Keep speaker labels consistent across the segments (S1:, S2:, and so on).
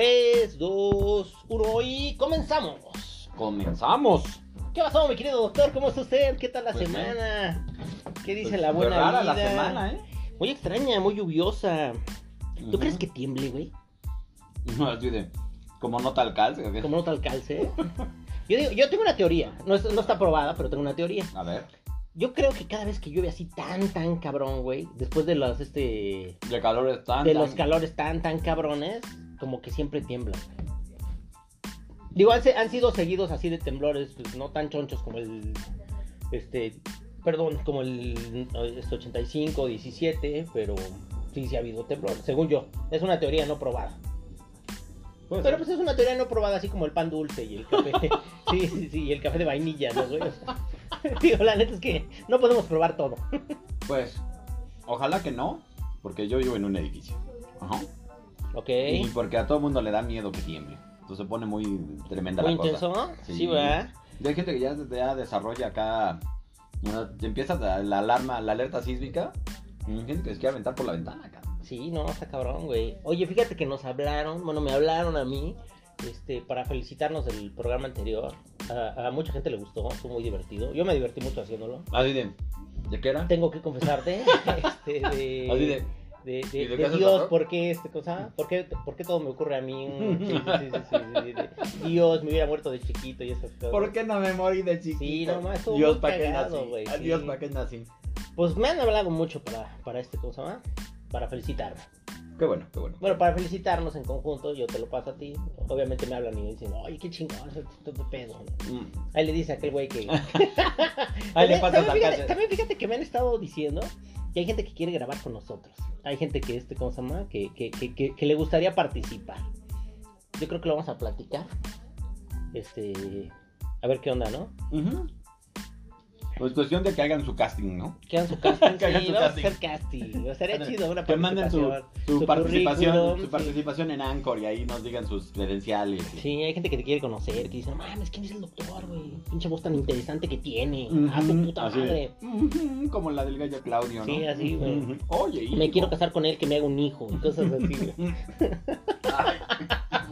S1: 3, 2, 1 y comenzamos.
S2: Comenzamos.
S1: ¿Qué pasó, mi querido doctor? ¿Cómo está usted? ¿Qué tal la
S2: Pues
S1: semana? ¿Qué dice
S2: Pues,
S1: la buena
S2: rara
S1: vida?
S2: la semana, ¿eh?
S1: Muy extraña, muy lluviosa. ¿Tú crees que tiemble, güey?
S2: No, así de. Como nota al calce.
S1: Como nota al calce. Yo digo, yo tengo una teoría. No, es- no está probada, pero tengo una teoría.
S2: A ver.
S1: Yo creo que cada vez que llueve así tan, tan cabrón, güey, después de los, este,
S2: De calores tan.
S1: de
S2: tan-
S1: los calores tan, tan cabrones, como que siempre tiembla. Digo, han, han sido seguidos así de temblores, pues no tan chonchos como el, este, perdón, como el este 85, 17, pero sí, sí ha habido temblores, según yo. Es una teoría no probada.
S2: Puede
S1: Pero pues es una teoría no probada, así como el pan dulce y el café. sí, sí, sí, y el café de vainilla, ¿no, güey? O sea, Digo, la neta es que no podemos probar todo.
S2: Pues. Ojalá que no. Porque yo vivo en un edificio. Ajá.
S1: ¿Ok?
S2: Y porque a todo mundo le da miedo que tiemble. Entonces se pone muy tremenda
S1: Muy
S2: la cosa.
S1: intenso. Sí,
S2: Sí.
S1: ¿verdad?
S2: Y hay gente que ya, ya desarrolla acá. ¿no? Empieza la, la alarma, la alerta sísmica. y Hay gente que se quiere aventar por la ventana acá.
S1: Sí, no, está cabrón, güey. Oye, fíjate que nos hablaron, bueno, me hablaron a mí, este, para felicitarnos del programa anterior. A, a mucha gente le gustó, fue muy divertido. Yo me divertí mucho haciéndolo.
S2: Así de. ¿De qué era?
S1: Tengo que confesarte, este, de,
S2: Así de.
S1: De, de-
S2: ¿Y de
S1: de Dios? ¿por qué este cosa? ¿Por qué, por qué todo me ocurre a mí? Sí, sí, sí, sí, sí, sí, de- Dios, me hubiera muerto de chiquito y esas cosas.
S2: ¿Por qué no me morí de chiquito?
S1: Sí, no, más, estuvo
S2: Dios, ¿para qué nací?
S1: sí.
S2: Dios, ¿para qué nací?
S1: Pues me han hablado mucho para, para este cosa, para felicitarme.
S2: Qué bueno, qué bueno.
S1: Bueno, para felicitarnos en conjunto, yo te lo paso a ti. Obviamente me hablan y me dicen, oye, qué chingón, de pedo.
S2: Mm.
S1: Ahí le dice a aquel güey que.
S2: Ahí le pasas
S1: también fíjate, también fíjate que me han estado diciendo que hay gente que quiere grabar con nosotros. Hay gente que, este, ¿cómo se llama? Que, que, que, que, le gustaría participar. Yo creo que lo vamos a platicar. Este. A ver qué onda, ¿no?
S2: Pues cuestión de que hagan su casting, ¿no?
S1: Que hagan su casting.
S2: Que hagan
S1: sí,
S2: su
S1: vamos
S2: casting.
S1: a hacer casting. Estaría chido una
S2: Que manden su,
S1: participación.
S2: su
S1: su
S2: participación, su
S1: sí.
S2: participación en Anchor y ahí nos digan sus credenciales.
S1: Sí, hay gente que te quiere conocer, que dice, no mames, ¿quién es el doctor, güey? Pinche voz tan interesante que tiene. A su puta
S2: así
S1: madre.
S2: Como la del gallo Claudio, ¿no?
S1: Sí, así, güey.
S2: Oye, hijo.
S1: Me quiero casar con él, que me haga un hijo, y cosas así, güey.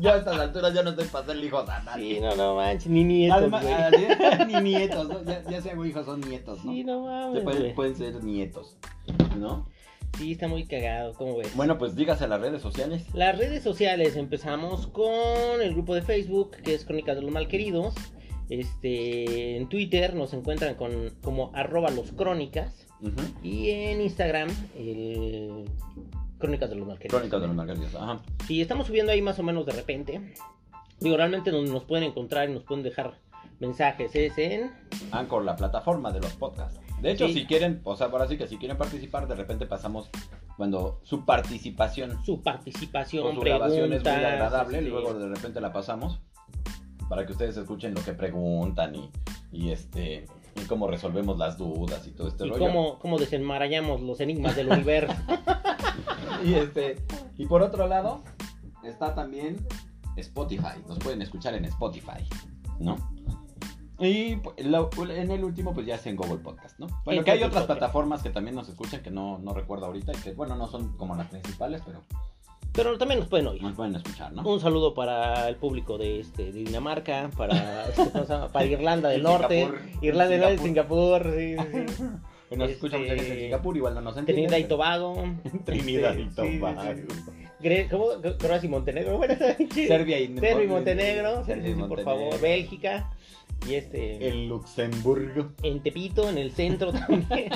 S2: Yo a estas alturas ya no estoy para hacerle hijos a nadie.
S1: Sí, no, no manches, ni nietos,
S2: ah, ni nietos, ¿no? Ya, ya hago hijos son nietos, ¿no?
S1: Sí, no mames,
S2: pueden, ser nietos, ¿no?
S1: Sí, está muy cagado, ¿cómo ves?
S2: Bueno, pues dígase las redes sociales.
S1: Las redes sociales, empezamos con el grupo de Facebook, que es Crónicas de los Malqueridos. Este, en Twitter nos encuentran con, como arroba los crónicas. Y en Instagram, el Crónicas de los Malqueridos.
S2: Crónicas de los Margaritas, ajá.
S1: Sí, estamos subiendo ahí más o menos de repente. Digo, realmente donde nos pueden encontrar y nos pueden dejar mensajes es en...
S2: Anchor, la plataforma de los podcasts. De hecho,
S1: Sí.
S2: si quieren, o sea, por así que si quieren participar, de repente pasamos cuando su participación
S1: Su participación,
S2: o su grabación es muy agradable,
S1: este,
S2: luego de repente la pasamos para que ustedes escuchen lo que preguntan y, y este y cómo resolvemos las dudas y todo este
S1: y
S2: rollo.
S1: cómo, cómo desenmarañamos los enigmas del universo.
S2: Y este y por otro lado está también Spotify. Nos pueden escuchar en Spotify, ¿no? Y pu- lo- en el último, pues ya es en Google Podcast, ¿no? Bueno,
S1: En
S2: que hay otras plataformas que también nos escuchan que no, no recuerdo ahorita y que, bueno, no son como las principales, pero
S1: Pero también nos pueden oír.
S2: nos pueden escuchar, ¿no?
S1: Un saludo para el público de, este, de Dinamarca, para, este, para Irlanda del Norte. Irlanda del Norte,
S2: Singapur.
S1: Singapur, sí, sí, sí.
S2: Que nos
S1: Este,
S2: escuchan mucha gente en Singapur, igual no nos entienden.
S1: Trinidad y Tobago.
S2: Trinidad y
S1: Este,
S2: Tobago.
S1: Gre- ¿Cómo? Croacia y Montenegro. Bueno, sí.
S2: Serbia y
S1: Serbia y Montenegro,
S2: Serbia y
S1: sí, por
S2: Montenegro.
S1: favor, Bélgica. Y este,
S2: El Luxemburgo.
S1: en Tepito, en el centro también.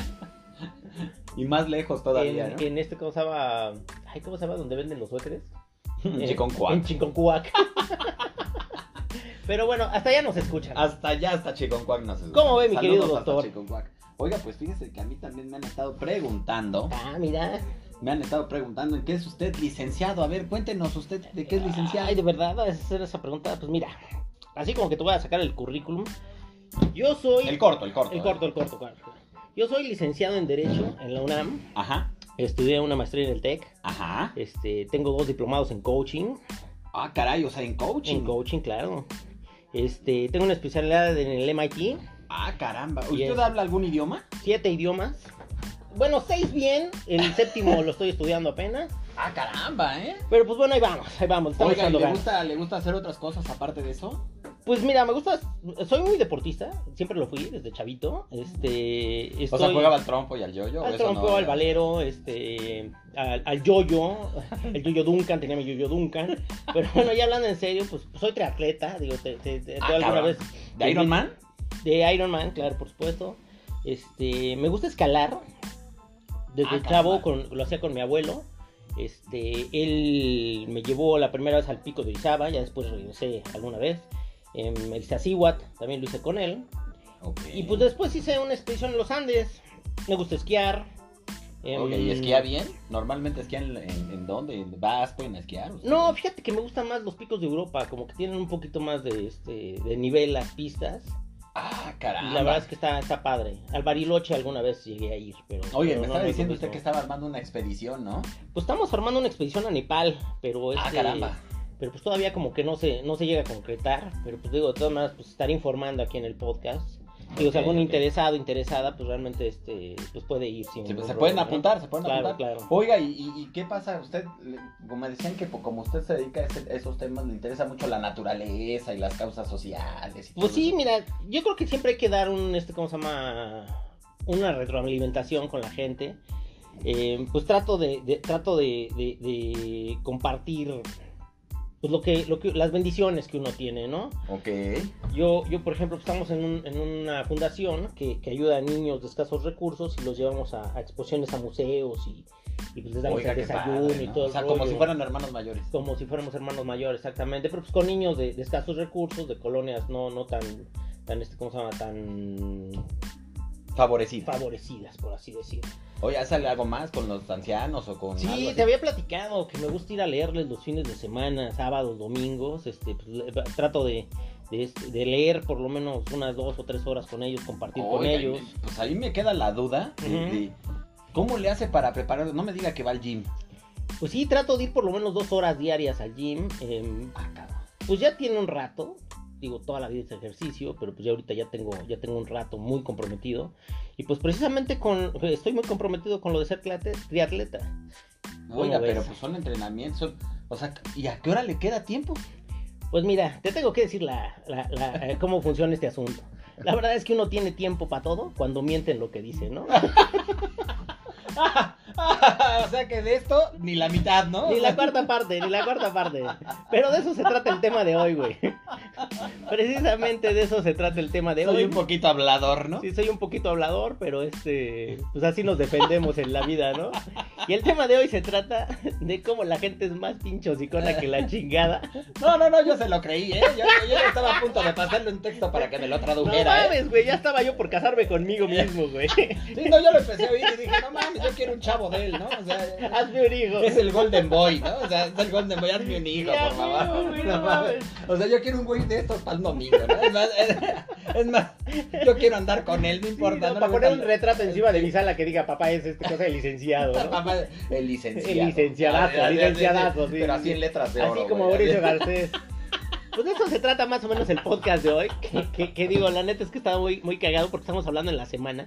S2: Y más lejos todavía,
S1: en,
S2: ¿no?
S1: en este, ¿cómo se llama? Ay, ¿cómo se llama? Donde venden los suéteres.
S2: En Chiconcuac.
S1: En Chiconcuac. Pero bueno, hasta allá nos escuchan.
S2: Hasta allá, hasta Chiconcuac nos escucha.
S1: ¿Cómo ve, mi
S2: Saludos
S1: querido
S2: hasta
S1: doctor?
S2: Chiconcuac. Oiga, pues fíjese que a mí también me han estado preguntando.
S1: Ah, mira.
S2: Me han estado preguntando en qué es usted licenciado. A ver, cuéntenos usted de qué es licenciado.
S1: Ay, de verdad, a hacer esa pregunta. Pues mira, así como que te voy a sacar el currículum. Yo soy.
S2: El corto, el corto.
S1: El corto, el corto, claro. Yo soy licenciado en Derecho en la UNAM.
S2: Ajá,
S1: Estudié una maestría en el TEC.
S2: ajá.
S1: Este, tengo dos diplomados en coaching.
S2: Ah, caray, o sea, en coaching.
S1: En coaching, claro. Este, tengo una especialidad en el MIT.
S2: Ah, caramba. ¿Usted habla algún idioma?
S1: Siete idiomas. bueno, seis bien, el séptimo lo estoy estudiando apenas.
S2: Ah, caramba, ¿eh?
S1: Pero pues bueno, ahí vamos, ahí vamos. Estamos
S2: Oiga, ¿y
S1: echando
S2: ¿le
S1: ganas.
S2: gusta, ¿le gusta hacer otras cosas aparte de eso?
S1: Pues mira, me gusta, soy muy deportista, siempre lo fui desde chavito. Este,
S2: O sea, jugaba al trompo y al yoyo. ¿o
S1: al trompo,
S2: no?
S1: al valero, este, al, al yoyo, el yoyo Duncan, tenía mi yoyo Duncan. Pero bueno, ya hablando en serio, pues soy triatleta, digo, te, te, te-
S2: Ah,
S1: alguna
S2: cabrón.
S1: vez
S2: ¿De Iron Man?
S1: De Iron Man, claro, por supuesto. Este, me gusta escalar. Desde
S2: Ah,
S1: chavo con- lo hacía con mi abuelo. Este, él me llevó la primera vez al pico de Orizaba, ya después regresé alguna vez. En el Iztaccíhuatl, también lo hice con él. Y pues después hice una expedición en los Andes. Me gusta esquiar. Em,
S2: Ok, ¿y esquía bien? ¿Normalmente esquían en, en, en dónde? ¿En ¿Vas, pueden esquiar? ustedes?
S1: No, fíjate que me gustan más los picos de Europa, como que tienen un poquito más de, este, de nivel las pistas.
S2: Ah,
S1: Y
S2: caramba.
S1: la verdad es que está, está padre. Al Bariloche alguna vez llegué a ir, pero...
S2: Oye,
S1: pero
S2: me
S1: no,
S2: estaba diciendo usted que estaba armando una expedición, ¿no?
S1: Pues estamos armando una expedición a Nepal, pero
S2: Ah,
S1: este,
S2: caramba.
S1: pero pues todavía como que no se, no se llega a concretar, pero pues digo, de todas maneras, pues estaré informando aquí en el podcast. Digo, si algún interesado, interesada, pues realmente este, pues puede ir sin
S2: Sí,
S1: ningún
S2: se pueden apuntar, se pueden
S1: Claro,
S2: apuntar.
S1: claro.
S2: Oiga, ¿y, qué pasa? Usted, como me decían que po- como usted se dedica a ese- esos temas, le interesa mucho la naturaleza y las causas sociales. Y
S1: Pues
S2: todo
S1: sí,
S2: eso.
S1: mira, yo creo que siempre hay que dar un, este, ¿cómo se llama? Una retroalimentación con la gente. Eh, pues trato de, de- trato de, de- de compartir pues lo que, lo que, las bendiciones que uno tiene, ¿no?
S2: Ok.
S1: Yo, yo por ejemplo, estamos en, un- en una fundación que, que ayuda a niños de escasos recursos y los llevamos a, a exposiciones a museos y, y pues les damos
S2: Oiga,
S1: el desayuno
S2: padre,
S1: y todo
S2: O
S1: el
S2: sea, como
S1: rollo.
S2: si fueran hermanos mayores.
S1: como si fuéramos hermanos mayores, exactamente, pero pues con niños de, de escasos recursos, de colonias no, no tan, tan este, ¿cómo se llama? tan
S2: Favorecido.
S1: favorecidas, por así decir.
S2: Oye, ¿sale algo más con los ancianos o con
S1: Sí, te había platicado que me gusta ir a leerles los fines de semana, sábados, domingos, este, pues, trato de, de, este, de leer por lo menos unas dos o tres horas con ellos, compartir con ellos.
S2: Pues ahí me queda la duda de, cómo le hace para preparar. No me diga que va al gym.
S1: Pues sí, trato de ir por lo menos dos horas diarias al gym.
S2: Ah, cabrón.
S1: pues ya tiene un rato, digo, toda la vida es ejercicio, pero pues ya ahorita ya tengo, ya tengo un rato muy comprometido. Y pues precisamente con, estoy muy comprometido con lo de ser triatleta.
S2: Oiga,
S1: ves?
S2: pero pues son entrenamientos. son- O sea, ¿y a qué hora le queda tiempo?
S1: Pues mira, te tengo que decir la, la- la- eh, cómo funciona este asunto. La verdad es que uno tiene tiempo para todo cuando miente en lo que dice, ¿no?
S2: o sea que de esto ni la mitad, ¿no?
S1: Ni la cuarta parte, ni la cuarta parte. Pero de eso se trata el tema de hoy, güey. Precisamente de eso se trata el tema de
S2: Soy
S1: hoy.
S2: un poquito hablador, ¿no?
S1: Sí, soy un poquito hablador, pero este, pues así nos defendemos en la vida, ¿no? Y el tema de hoy se trata de cómo la gente es más pinchosicona que la chingada.
S2: No, no, no, yo se lo creí, ¿eh? Yo, yo estaba a punto de pasarle un texto para que me lo
S1: No
S2: tradujera, ¿eh?
S1: mames, güey, ya estaba yo por casarme conmigo mismo, güey.
S2: Sí, no, yo lo empecé a oír y dije, no mames, yo quiero un chavo de él, ¿no? O sea,
S1: Hazme un hijo.
S2: es el Golden Boy, ¿no? O sea, es el Golden Boy, hazme un hijo, por favor. No mames. O sea, yo quiero un güey de estos para el domingo, ¿no? Es más, es, es más, yo quiero andar con él, no
S1: Sí,
S2: importa.
S1: no,
S2: no
S1: para poner un retrato encima de mi sala que diga papá es este cosa de licenciado, ¿no?
S2: Papá, el licenciado.
S1: El licenciadazo,
S2: Ah, ya, ya,
S1: licenciadazo, sí,
S2: Pero
S1: sí,
S2: así
S1: sí.
S2: en letras de oro.
S1: Así como
S2: güey,
S1: Mauricio. Garcés. Pues de eso se trata más o menos el podcast de hoy. Que, que- que digo, la neta es que estaba muy, muy cagado porque estamos hablando en la semana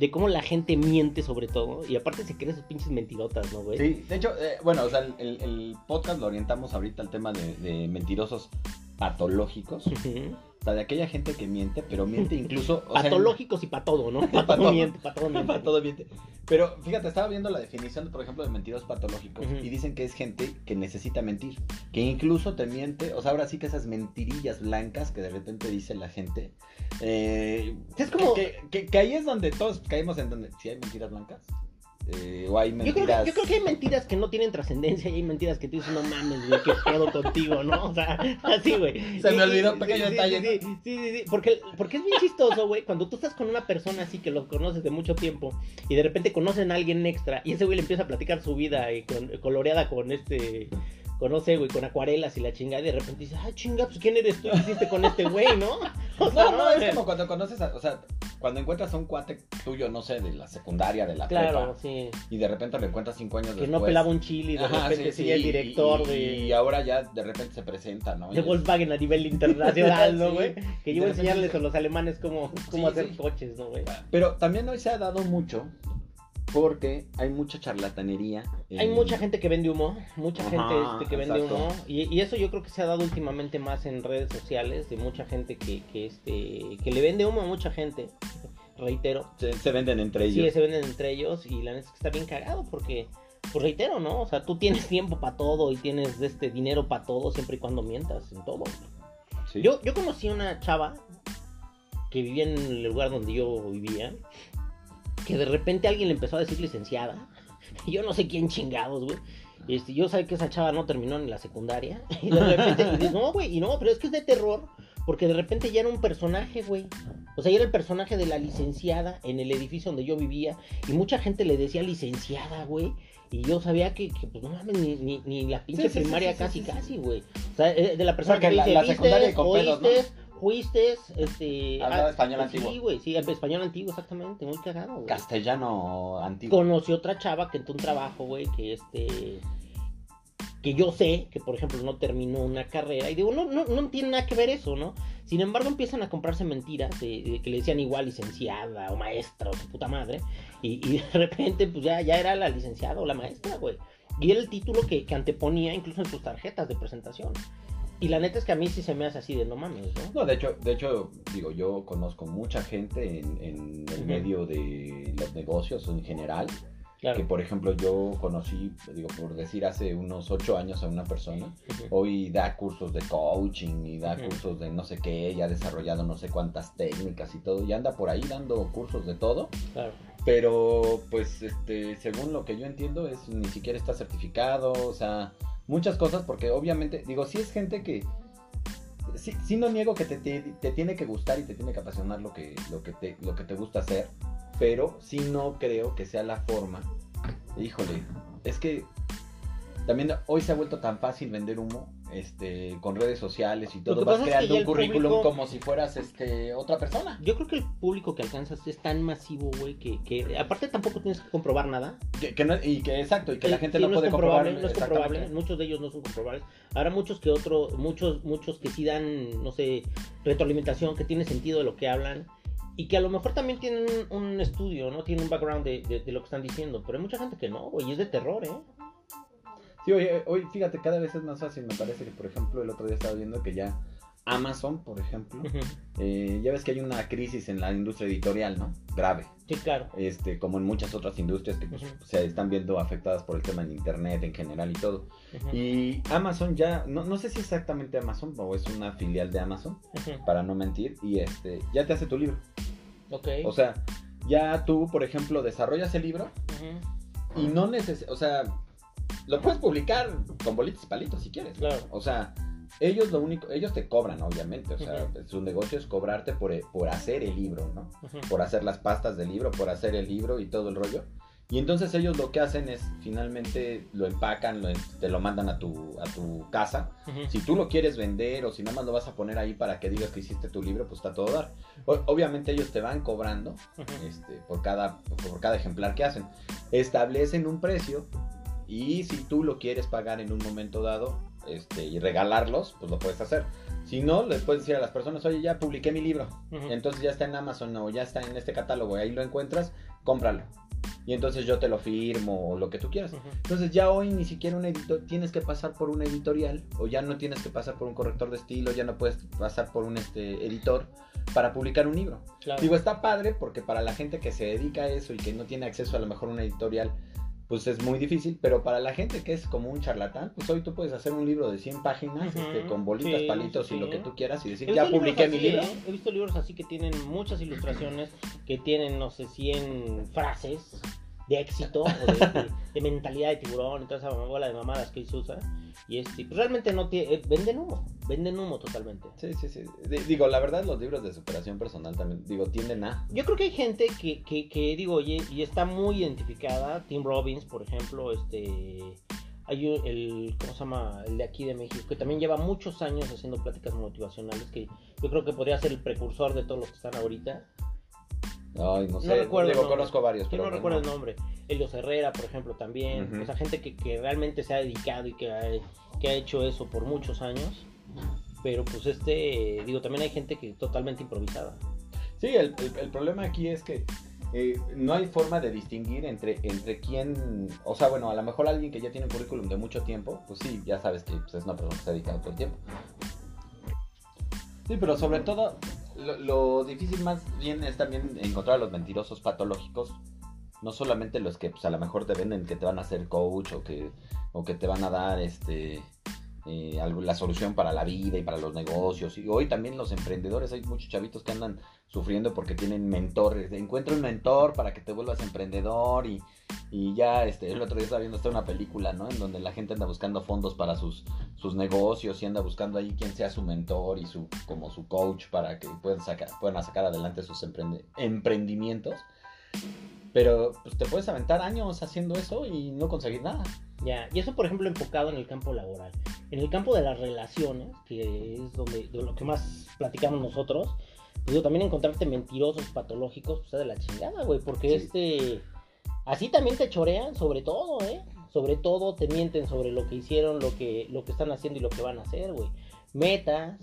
S1: de cómo la gente miente sobre todo. Y aparte se creen sus pinches mentirotas, ¿no, güey?
S2: Sí, de hecho, eh, bueno, o sea, el, el- podcast lo orientamos ahorita al tema de, de mentirosos patológicos. O sea, de aquella gente que miente, pero miente incluso. o sea,
S1: Patológicos y para todo, ¿no? Para
S2: Pa'
S1: todo miente, para todo miente.
S2: Para todo miente. Pero fíjate, estaba viendo la definición, por ejemplo, de mentirosos patológicos. Y dicen que es gente que necesita mentir. Que incluso te miente. O sea, ahora sí que esas mentirillas blancas que de repente dice la gente. eh,
S1: Es como-
S2: Que, que- que ahí es donde todos caemos en donde. Si hay mentiras blancas. Eh, o hay
S1: Yo
S2: mentiras.
S1: creo, que, yo creo que hay mentiras que no tienen trascendencia y hay mentiras que tú dices, no mames, güey, qué pedo contigo, ¿no? O sea, así, güey.
S2: Se me olvidó un pequeño
S1: sí,
S2: detalle,
S1: Sí, sí, sí, sí, sí, Porque, porque es bien chistoso, güey, cuando tú estás con una persona así que lo conoces de mucho tiempo y de repente conocen a alguien extra y ese güey le empieza a platicar su vida y con, coloreada con este... Con, no sé, güey, con acuarelas y la chingada, y de repente dices, ah, chinga, pues quién eres tú que hiciste con este güey, ¿no? O sea,
S2: No, no, es
S1: güey.
S2: como cuando conoces, a- o sea, cuando encuentras a un cuate tuyo, no sé, de la secundaria, de la
S1: Claro,
S2: prepa,
S1: sí.
S2: y de repente lo encuentras cinco años
S1: Que
S2: después.
S1: no pelaba un chili, de
S2: Ajá,
S1: repente
S2: sí,
S1: sí, el director
S2: y,
S1: de...
S2: Y ahora ya de repente se presenta, ¿no?
S1: De Volkswagen a nivel internacional, ¿no, güey? Que yo voy a enseñarles a los alemanes cómo, cómo hacer coches, ¿no, güey?
S2: Pero también hoy se ha dado mucho porque hay mucha charlatanería.
S1: Hay mucha gente que vende humo, mucha
S2: Ajá,
S1: gente este, que vende
S2: exacto.
S1: humo, y, y eso yo creo que se ha dado últimamente más en redes sociales, de mucha gente que, que, este, que le vende humo a mucha gente, reitero.
S2: Se, se venden entre
S1: Sí,
S2: ellos.
S1: se venden entre ellos y la neta es que está bien cagado porque, pues reitero, ¿no? O sea, tú tienes tiempo para todo y tienes este dinero para todo siempre y cuando mientas en todo.
S2: Sí.
S1: Yo, yo conocí a una chava que vivía en el lugar donde yo vivía, que de repente alguien le empezó a decir licenciada. Y yo no sé quién chingados, güey. Este, yo sé que esa chava no terminó en la secundaria. Y de repente, y dices, no, güey, y no, pero es que es de terror. Porque de repente ya era un personaje, güey. O sea, ya era el personaje de la licenciada en el edificio donde yo vivía. Y mucha gente le decía licenciada, güey. Y yo sabía que, que, pues no mames, ni, ni, ni la pinche
S2: Sí, sí, sí,
S1: primaria
S2: sí,
S1: casi, casi, güey. O sea, eh, de la persona
S2: que
S1: que,
S2: la-
S1: dice,
S2: la
S1: "Vistes,
S2: secundaria con pedos, ¿no?
S1: Fuiste, este...
S2: Hablaba
S1: ah,
S2: español
S1: Sí,
S2: antiguo.
S1: güey, sí, español antiguo, exactamente, muy cagado, güey.
S2: Castellano antiguo.
S1: Conocí otra chava que entró un trabajo, güey, que este... Que yo sé que, por ejemplo, no terminó una carrera. Y digo, no, no, no tiene nada que ver eso, ¿no? Sin embargo, empiezan a comprarse mentiras de, de que le decían igual licenciada o maestra o su puta madre. Y, y de repente, pues ya, ya era la licenciada o la maestra, güey. Y era el título que, que anteponía incluso en sus tarjetas de presentación. Y la neta es que a mí sí se me hace así de no mames, ¿no?
S2: No, de hecho, de hecho, digo, yo conozco mucha gente en, en el medio de los negocios en general.
S1: Claro.
S2: Que por ejemplo yo conocí, digo, por decir hace unos ocho años a una persona. Hoy da cursos de coaching y da cursos de no sé qué, ya ha desarrollado no sé cuántas técnicas y todo. Y anda por ahí dando cursos de todo.
S1: Claro.
S2: Pero pues este, según lo que yo entiendo es ni siquiera está certificado, o sea, muchas cosas porque obviamente, digo, si es gente que sí, sí no niego que te, te, te tiene que gustar y te tiene que apasionar lo que, lo que te, lo que te gusta hacer, pero sí no creo que sea la forma. Híjole, es que también hoy se ha vuelto tan fácil vender humo, este, con redes sociales y todo, vas creando un currículum
S1: público-
S2: como si fueras este otra persona.
S1: Yo creo que el público que alcanzas es tan masivo, güey, que, que aparte tampoco tienes que comprobar nada.
S2: Que, que no- y que exacto, y que la gente
S1: sí,
S2: no, puede comprobar.
S1: no es
S2: exactamente.
S1: comprobable, muchos de ellos no son comprobables. Habrá muchos que otros, muchos, muchos que sí dan, no sé, retroalimentación, que tiene sentido de lo que hablan y que a lo mejor también tienen un, un estudio, ¿no? Tienen un background de, de- de lo que están diciendo, pero hay mucha gente que no, güey, y es de terror, ¿eh?
S2: Sí, hoy, hoy, fíjate, cada vez es más fácil. Me parece que, por ejemplo, el otro día estaba viendo que ya Amazon, por ejemplo, eh, ya ves que hay una crisis en la industria editorial, ¿no? Grave.
S1: Sí, claro.
S2: Este, como en muchas otras industrias que pues, se están viendo afectadas por el tema del internet en general y todo. Y Amazon ya, no, no sé si exactamente Amazon o es una filial de Amazon, para no mentir, y este, ya te hace tu libro.
S1: Ok.
S2: O sea, ya tú, por ejemplo, desarrollas el libro y no necesitas, o sea, lo puedes publicar con bolitas y palitos si quieres.
S1: Claro.
S2: O sea, ellos lo único, ellos te cobran, obviamente. O sea, su negocio es cobrarte por, por hacer el libro, ¿no? Por hacer las pastas del libro, por hacer el libro y todo el rollo. Y entonces ellos lo que hacen es finalmente lo empacan, lo- te lo mandan a tu, a tu casa. Si tú lo quieres vender o si nada más lo vas a poner ahí para que digas que hiciste tu libro, pues está todo dar. O- obviamente ellos te van cobrando este, por, cada, por cada ejemplar que hacen. Establecen un precio y si tú lo quieres pagar en un momento dado este, y regalarlos, pues lo puedes hacer. Si no, les puedes decir a las personas, oye, ya publiqué mi libro, entonces ya está en Amazon o ya está en este catálogo, ahí lo encuentras, cómpralo. Y entonces yo te lo firmo o lo que tú quieras. Entonces ya hoy ni siquiera un editor tienes que pasar por un editorial o ya no tienes que pasar por un corrector de estilo, ya no puedes pasar por un este, editor para publicar un libro.
S1: Claro.
S2: Digo, está padre porque para la gente que se dedica a eso y que no tiene acceso a lo mejor a una editorial, pues es muy difícil, pero para la gente que es como un charlatán, pues hoy tú puedes hacer un libro de 100 páginas este, con bolitas,
S1: sí,
S2: palitos
S1: sí,
S2: y lo que tú quieras y decir, ya publiqué mi libro.
S1: ¿eh? He visto libros así que tienen muchas ilustraciones, que tienen, no sé, 100 frases de éxito o de, de- de mentalidad de tiburón y toda esa bola de mamadas que se usa. Y este, pues realmente no tiene, eh, venden humo, venden humo totalmente.
S2: Sí, sí, sí. Di- Digo, la verdad, los libros de superación personal también, digo, tienden a...
S1: Yo creo que hay gente que, que, que, digo, oye, y está muy identificada. Tim Robbins, por ejemplo, este. Hay un- el, ¿cómo se llama? El de aquí de México, que también lleva muchos años haciendo pláticas motivacionales, que yo creo que podría ser el precursor de todos los que están ahorita.
S2: Ay, no sé,
S1: No recuerdo
S2: digo, conozco varios,
S1: Yo
S2: pero...
S1: no
S2: bueno.
S1: recuerdo el nombre. Elios Herrera, por ejemplo, también.
S2: Ujú.
S1: O sea, gente que, que realmente se ha dedicado y que ha, que ha hecho eso por muchos años. Pero pues este, digo, también hay gente que totalmente improvisada.
S2: Sí, el, el- el problema aquí es que eh, no hay forma de distinguir entre, entre quién, o sea, bueno, a lo mejor alguien que ya tiene un currículum de mucho tiempo, pues sí, ya sabes que pues, es una persona que se ha dedicado todo el tiempo. Sí, pero sobre todo, lo, difícil más bien es también encontrar a los mentirosos patológicos, no solamente los que pues, a lo mejor te venden que te van a hacer coach o que, o que te van a dar este eh, la solución para la vida y para los negocios. Y hoy también los emprendedores, hay muchos chavitos que andan sufriendo porque tienen mentores. Encuentra un mentor para que te vuelvas emprendedor y, y ya, este, el otro día estaba viendo hasta una película, ¿no? En donde la gente anda buscando fondos para sus, sus negocios y anda buscando ahí quién sea su mentor y su, como su coach para que puedan sacar, puedan sacar adelante sus emprendimientos. Pero pues te puedes aventar años haciendo eso y no conseguir nada.
S1: Ya, y eso por ejemplo enfocado en el campo laboral. En el campo de las relaciones, que es donde de lo que más platicamos nosotros, pues también encontrarte mentirosos patológicos, pues de la chingada, güey, porque
S2: Sí.
S1: este así también te chorean sobre todo, ¿eh? Sobre todo te mienten sobre lo que hicieron, lo que lo que están haciendo y lo que van a hacer, güey. Metas,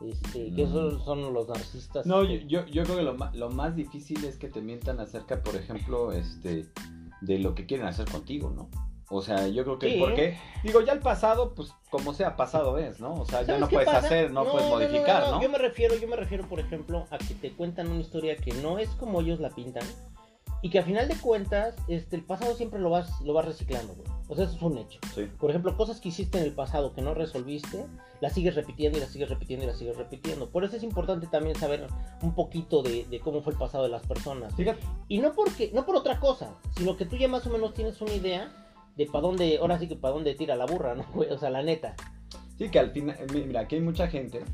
S1: este, que
S2: Mm.
S1: esos son los narcisistas.
S2: No,
S1: este,
S2: yo, yo, yo creo que lo, lo más difícil es que te mientan acerca, por ejemplo, este, de lo que quieren hacer contigo, ¿no? O sea, yo creo que,
S1: Sí.
S2: porque, digo, ya el pasado, pues, como sea, pasado es, ¿no? O sea, ya
S1: ¿Sabes
S2: no puedes
S1: pasa?
S2: hacer, no, puedes modificar, ¿no?
S1: Yo me refiero, yo me refiero, por ejemplo, a que te cuentan una historia que no es como ellos la pintan y que a final de cuentas, este, el pasado siempre lo vas, lo vas reciclando, güey. O sea, eso es un hecho.
S2: Sí.
S1: Por ejemplo, cosas que hiciste en el pasado que no resolviste, las sigues repitiendo y las sigues repitiendo y las sigues repitiendo. Por eso es importante también saber un poquito de, de cómo fue el pasado de las personas.
S2: Fíjate,
S1: Y no porque, no por otra cosa, sino que tú ya más o menos tienes una idea de para dónde, ahora sí que para dónde tira la burra, ¿no? O sea, la neta.
S2: sí que al final, eh, mira, aquí hay mucha gente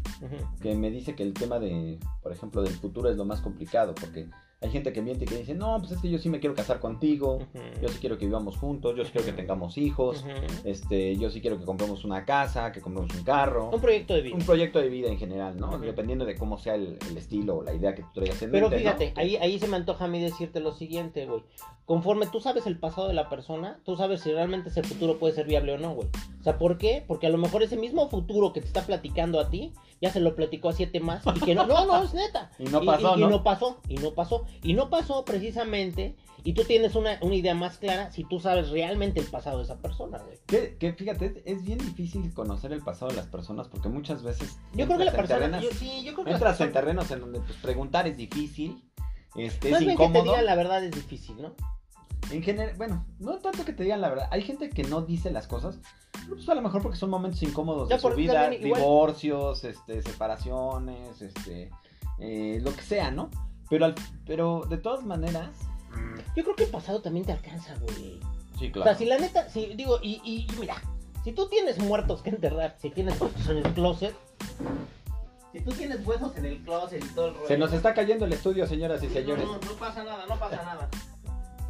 S2: que me dice que el tema de, por ejemplo, del futuro es lo más complicado, porque hay gente que miente y que dice, no, pues es que yo sí me quiero casar contigo, yo sí quiero que vivamos juntos, yo sí quiero que tengamos hijos, este, yo sí quiero que compremos una casa, que compremos un carro.
S1: Un proyecto de vida.
S2: un proyecto de vida en general, ¿no? Dependiendo de cómo sea el, el estilo o la idea que tú traigas en
S1: Pero
S2: mente, ¿no?
S1: fíjate, ahí, ahí se me antoja a mí decirte lo siguiente, güey. Conforme tú sabes el pasado de la persona, tú sabes si realmente ese futuro puede ser viable o no, güey. O sea, ¿por qué? Porque a lo mejor ese mismo futuro que te está platicando a ti, ya se lo platicó a siete más y que no, no, no, es neta.
S2: Y no pasó,
S1: y,
S2: ¿no?
S1: Y no pasó, y no pasó. Y no pasó precisamente, y tú tienes una, una idea más clara si tú sabes realmente el pasado de esa persona, güey.
S2: Que, que fíjate, es, bien difícil conocer el pasado de las personas porque muchas veces
S1: Yo creo que la persona,
S2: terrenos-
S1: yo, sí, yo creo que
S2: entras en terrenos en donde pues, preguntar es difícil, este,
S1: más
S2: es
S1: bien que te
S2: incómodo.
S1: digan la verdad es difícil, ¿no?
S2: En general, bueno, no tanto que te digan la verdad. Hay gente que no dice las cosas, pues a lo mejor porque son momentos incómodos
S1: Ya,
S2: de su vida,
S1: también igual-
S2: divorcios, este, separaciones, este, eh, lo que sea, ¿no? Pero, al- pero de todas maneras,
S1: Yo creo que el pasado también te alcanza, güey.
S2: sí,
S1: O
S2: claro.
S1: sea, si la neta, si digo, y, y, y mira, si tú tienes muertos que enterrar, si tienes huesos en el closet, si tú tienes huesos en el closet y todo el rollo.
S2: Se nos está cayendo el estudio, señoras y señores.
S1: No, no, no pasa nada, no pasa nada.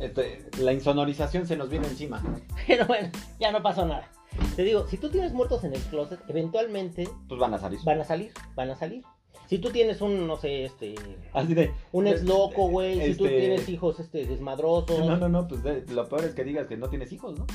S2: Este, la insonorización se nos viene encima.
S1: Pero bueno, ya no pasó nada. Te digo, si tú tienes muertos en el closet, eventualmente
S2: Pues van a salir.
S1: van a salir, van a salir. Si tú tienes un, no sé, este,
S2: Así de.
S1: un ex loco, güey, si tú
S2: Este-
S1: tienes hijos, este, desmadrosos.
S2: No, no, no, pues de- lo peor es que digas que no tienes hijos, ¿no?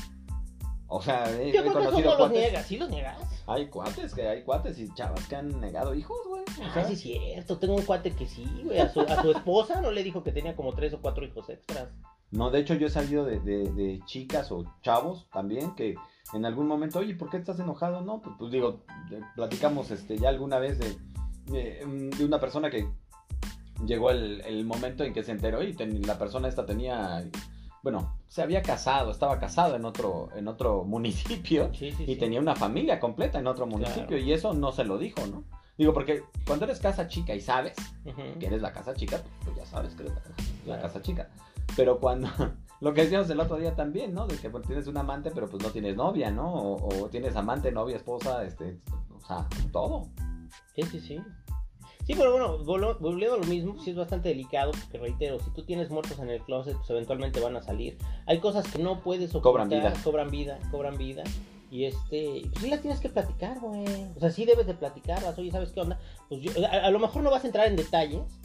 S2: O sea, he,
S1: Yo
S2: he
S1: creo que eso no los niegas, ¿sí los niegas?
S2: Hay cuates, que hay cuates y chavas que han negado hijos, güey. O
S1: Ah,
S2: sea,
S1: sí es cierto, tengo un cuate que sí, güey, a su, a su esposa no le dijo que tenía como tres o cuatro hijos extras.
S2: No, de hecho yo he salido de, de- de chicas o chavos también que en algún momento, oye, ¿por qué estás enojado? No, pues, pues digo, platicamos este, ya alguna vez de, de, mm, de una persona que llegó el, el momento en que se enteró y ten- la persona esta tenía, bueno, se había casado, estaba casado en otro, en otro municipio
S1: Sí, sí,
S2: y tenía una familia completa en otro municipio
S1: Claro.
S2: y eso no se lo dijo, ¿no? Digo, porque cuando eres casa chica y sabes
S1: Ujú.
S2: que eres la casa chica, pues, pues ya sabes que eres la, la casa chica. Pero cuando, lo que decíamos el otro día también, ¿no? De que pues, tienes un amante, pero pues no tienes novia, ¿no? O, o tienes amante, novia, esposa, este, o sea, todo.
S1: Sí, sí, sí. Sí, pero bueno, volviendo a lo mismo, sí es bastante delicado, porque reitero, si tú tienes muertos en el closet, pues eventualmente van a salir. Hay cosas que no puedes ocultar,
S2: Cobran vida.
S1: cobran vida, cobran vida. Y este, pues sí las tienes que platicar, güey. O sea, sí debes de platicarlas. Oye, ¿sabes qué onda? Pues yo, a, a lo mejor no vas a entrar en detalles.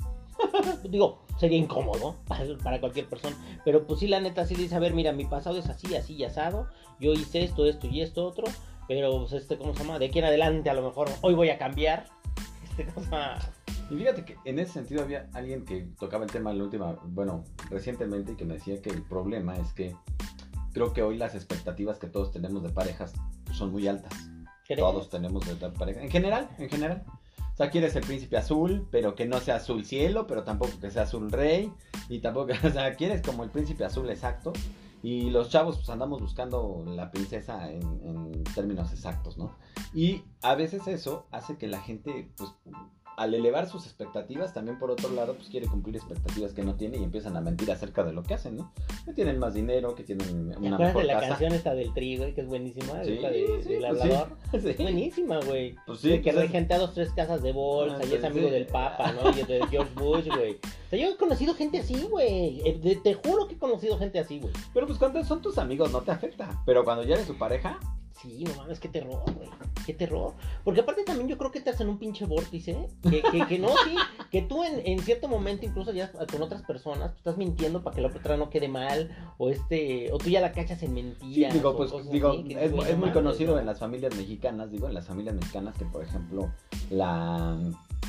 S1: Digo, sería incómodo para, cualquier persona. Pero pues sí, la neta, sí dice, a ver, mira, mi pasado es así, así y asado. Yo hice esto, esto y esto otro. Pero, pues, este, ¿cómo se llama? De aquí en adelante, a lo mejor, hoy voy a cambiar. Este, cosa.
S2: Y fíjate que en ese sentido había alguien que tocaba el tema en la última, bueno, recientemente y que me decía que el problema es que creo que hoy las expectativas que todos tenemos de parejas son muy altas.
S1: ¿Crees?
S2: Todos tenemos de de pareja. En general, en general. Sea, quieres el príncipe azul, pero que no sea azul cielo, pero tampoco que sea azul rey. Y tampoco, o sea, quieres como el príncipe azul exacto. Y los chavos pues andamos buscando la princesa en, en términos exactos, ¿no? Y a veces eso hace que la gente, pues, al elevar sus expectativas, también por otro lado, pues quiere cumplir expectativas que no tiene y empiezan a mentir acerca de lo que hacen, ¿no? Que tienen más dinero, que tienen
S1: ¿Te
S2: una
S1: acuerdas
S2: mejor
S1: de la
S2: casa.
S1: canción esta del trigo, que es buenísima?
S2: Sí,
S1: esta de,
S2: sí,
S1: del
S2: pues
S1: hablador.
S2: sí.
S1: Es
S2: Sí.
S1: buenísima, güey.
S2: Pues sí,
S1: De que
S2: pues es-
S1: dos, tres casas de bolsa
S2: Ah,
S1: y es amigo del Papa, ¿no? Y de George Bush, güey. O sea, yo he conocido gente así, güey. Eh, Te juro que he conocido gente así, güey.
S2: Pero pues cuando son tus amigos no te afecta. Pero cuando ya eres su pareja,
S1: Sí, no mames, qué terror, güey. Qué terror. Porque aparte también yo creo que estás en un pinche vórtice. Que, que, que no, sí. Que tú en, en cierto momento, incluso ya con otras personas, tú estás mintiendo para que la otra no quede mal. O este. O tú ya la cachas en
S2: sí,
S1: mentiras.
S2: digo,
S1: o
S2: pues digo,
S1: así,
S2: es, es muy conocido
S1: ¿no?
S2: en las familias mexicanas, digo, en las familias mexicanas que por ejemplo la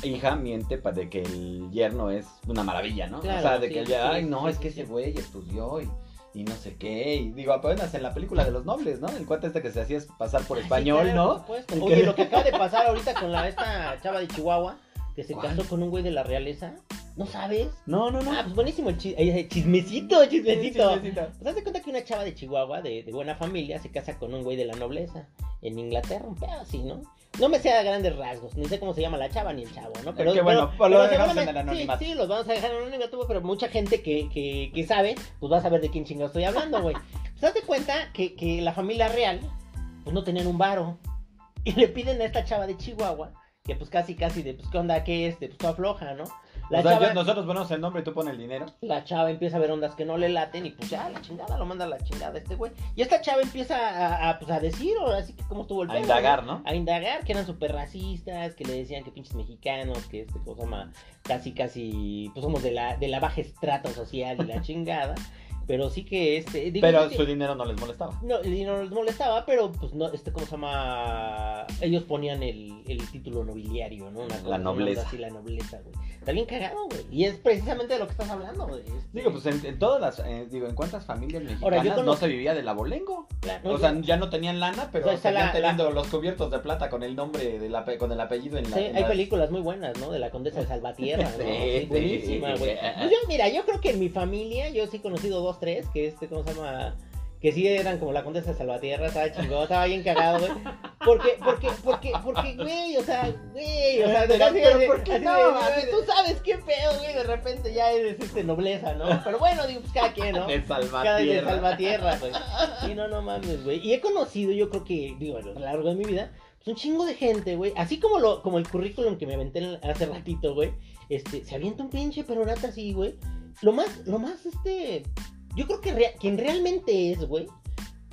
S2: hija miente para de que el yerno es una maravilla, ¿no?
S1: Claro,
S2: o sea, de
S1: sí,
S2: que el
S1: sí,
S2: ay, no,
S1: sí,
S2: es que
S1: sí,
S2: ese
S1: sí.
S2: güey estudió y, y no sé qué. Y digo, apenas en la película de los nobles, ¿no? El cuate este que se hacía es pasar por
S1: Ah, sí,
S2: español,
S1: claro,
S2: ¿no?
S1: Oye,
S2: que-
S1: lo que acaba de pasar ahorita con la esta chava de Chihuahua, que se
S2: ¿Cuál?
S1: casó con un güey de la realeza. ¿No sabes?
S2: No, no, no.
S1: Ah, pues buenísimo el chi- eh, chismecito, chismecito.
S2: Chismecito.
S1: Pues haz de cuenta que una chava de Chihuahua, de, de buena familia, se casa con un güey de la nobleza en Inglaterra, un pedo así, ¿no? No me sé a grandes rasgos, ni sé cómo se llama la chava ni el chavo, ¿no? Pero,
S2: Qué bueno,
S1: pero-
S2: lo dejamos en el anonimato.
S1: Sí, sí, los vamos a dejar en el anonimato, pero mucha gente que, que, que sabe, pues va a saber de quién chingados estoy hablando, güey. Pues haz de cuenta que, que la familia real, pues no tenían un varo. Y le piden a esta chava de Chihuahua, que pues casi, casi de, pues, ¿qué onda? ¿Qué es? De, pues, toda floja, ¿no? La
S2: o sea,
S1: chava-
S2: yo- nosotros ponemos el nombre y tú pones el dinero.
S1: la chava empieza a ver ondas que no le laten y pues ya, la chingada, lo manda a la chingada este güey. Y esta chava empieza a, a, pues, a decir, o así que cómo estuvo el
S2: A
S1: pedo,
S2: indagar,
S1: ¿no? A indagar, que eran súper racistas, que le decían que pinches mexicanos, que este cosa llama casi, casi, pues somos de la, de la baja estrato social y la chingada. Pero sí que este. digo,
S2: Pero su dinero no les molestaba.
S1: no, el dinero no les molestaba, pero pues no, este, ¿cómo se llama? Ellos ponían el, el título nobiliario, ¿no? Una
S2: La
S1: cosa,
S2: nobleza.
S1: así, la nobleza, güey. Está bien cagado, güey. Y es precisamente de lo que estás hablando, güey. Este,
S2: Digo, pues en, en todas las, eh, digo, en cuántas familias mexicanas
S1: Ahora, yo
S2: no
S1: conozco-
S2: se vivía del abolengo.
S1: claro,
S2: O sea, ya no tenían lana, pero
S1: O
S2: seguían
S1: la-
S2: teniendo los cubiertos de plata con el nombre, del ape- con el apellido en la
S1: Sí,
S2: en
S1: hay
S2: las-
S1: películas muy buenas, ¿no? De la Condesa de Salvatierra, ¿no?
S2: Sí,
S1: Sí, buenísima, güey. Pues yo, mira, yo creo que en mi familia, yo sí he conocido dos, tres, que este, ¿cómo se llama? Que sí eran como la Condesa de Salvatierra, estaba chingón, estaba bien cagado, güey. Porque, porque, porque, porque, güey, o sea, güey, o sea,
S2: Pero-
S1: así
S2: pero
S1: de-
S2: ¿por qué
S1: así
S2: no? Así
S1: Tú sabes qué pedo, güey, de repente ya eres este nobleza, ¿no? Pero bueno, digo, pues cada quien, ¿no?
S2: De
S1: Cada de
S2: Salvatierra.
S1: Salvatierra, güey. Sí, no, no mames, güey. Y he conocido, yo creo que, digo, a lo largo de mi vida, pues un chingo de gente, güey. Así como lo, como el currículum que me aventé en- hace ratito, güey. Este, se avienta un pinche peronata así, güey. Lo más, lo más, este. Yo creo que rea- quien realmente es, güey.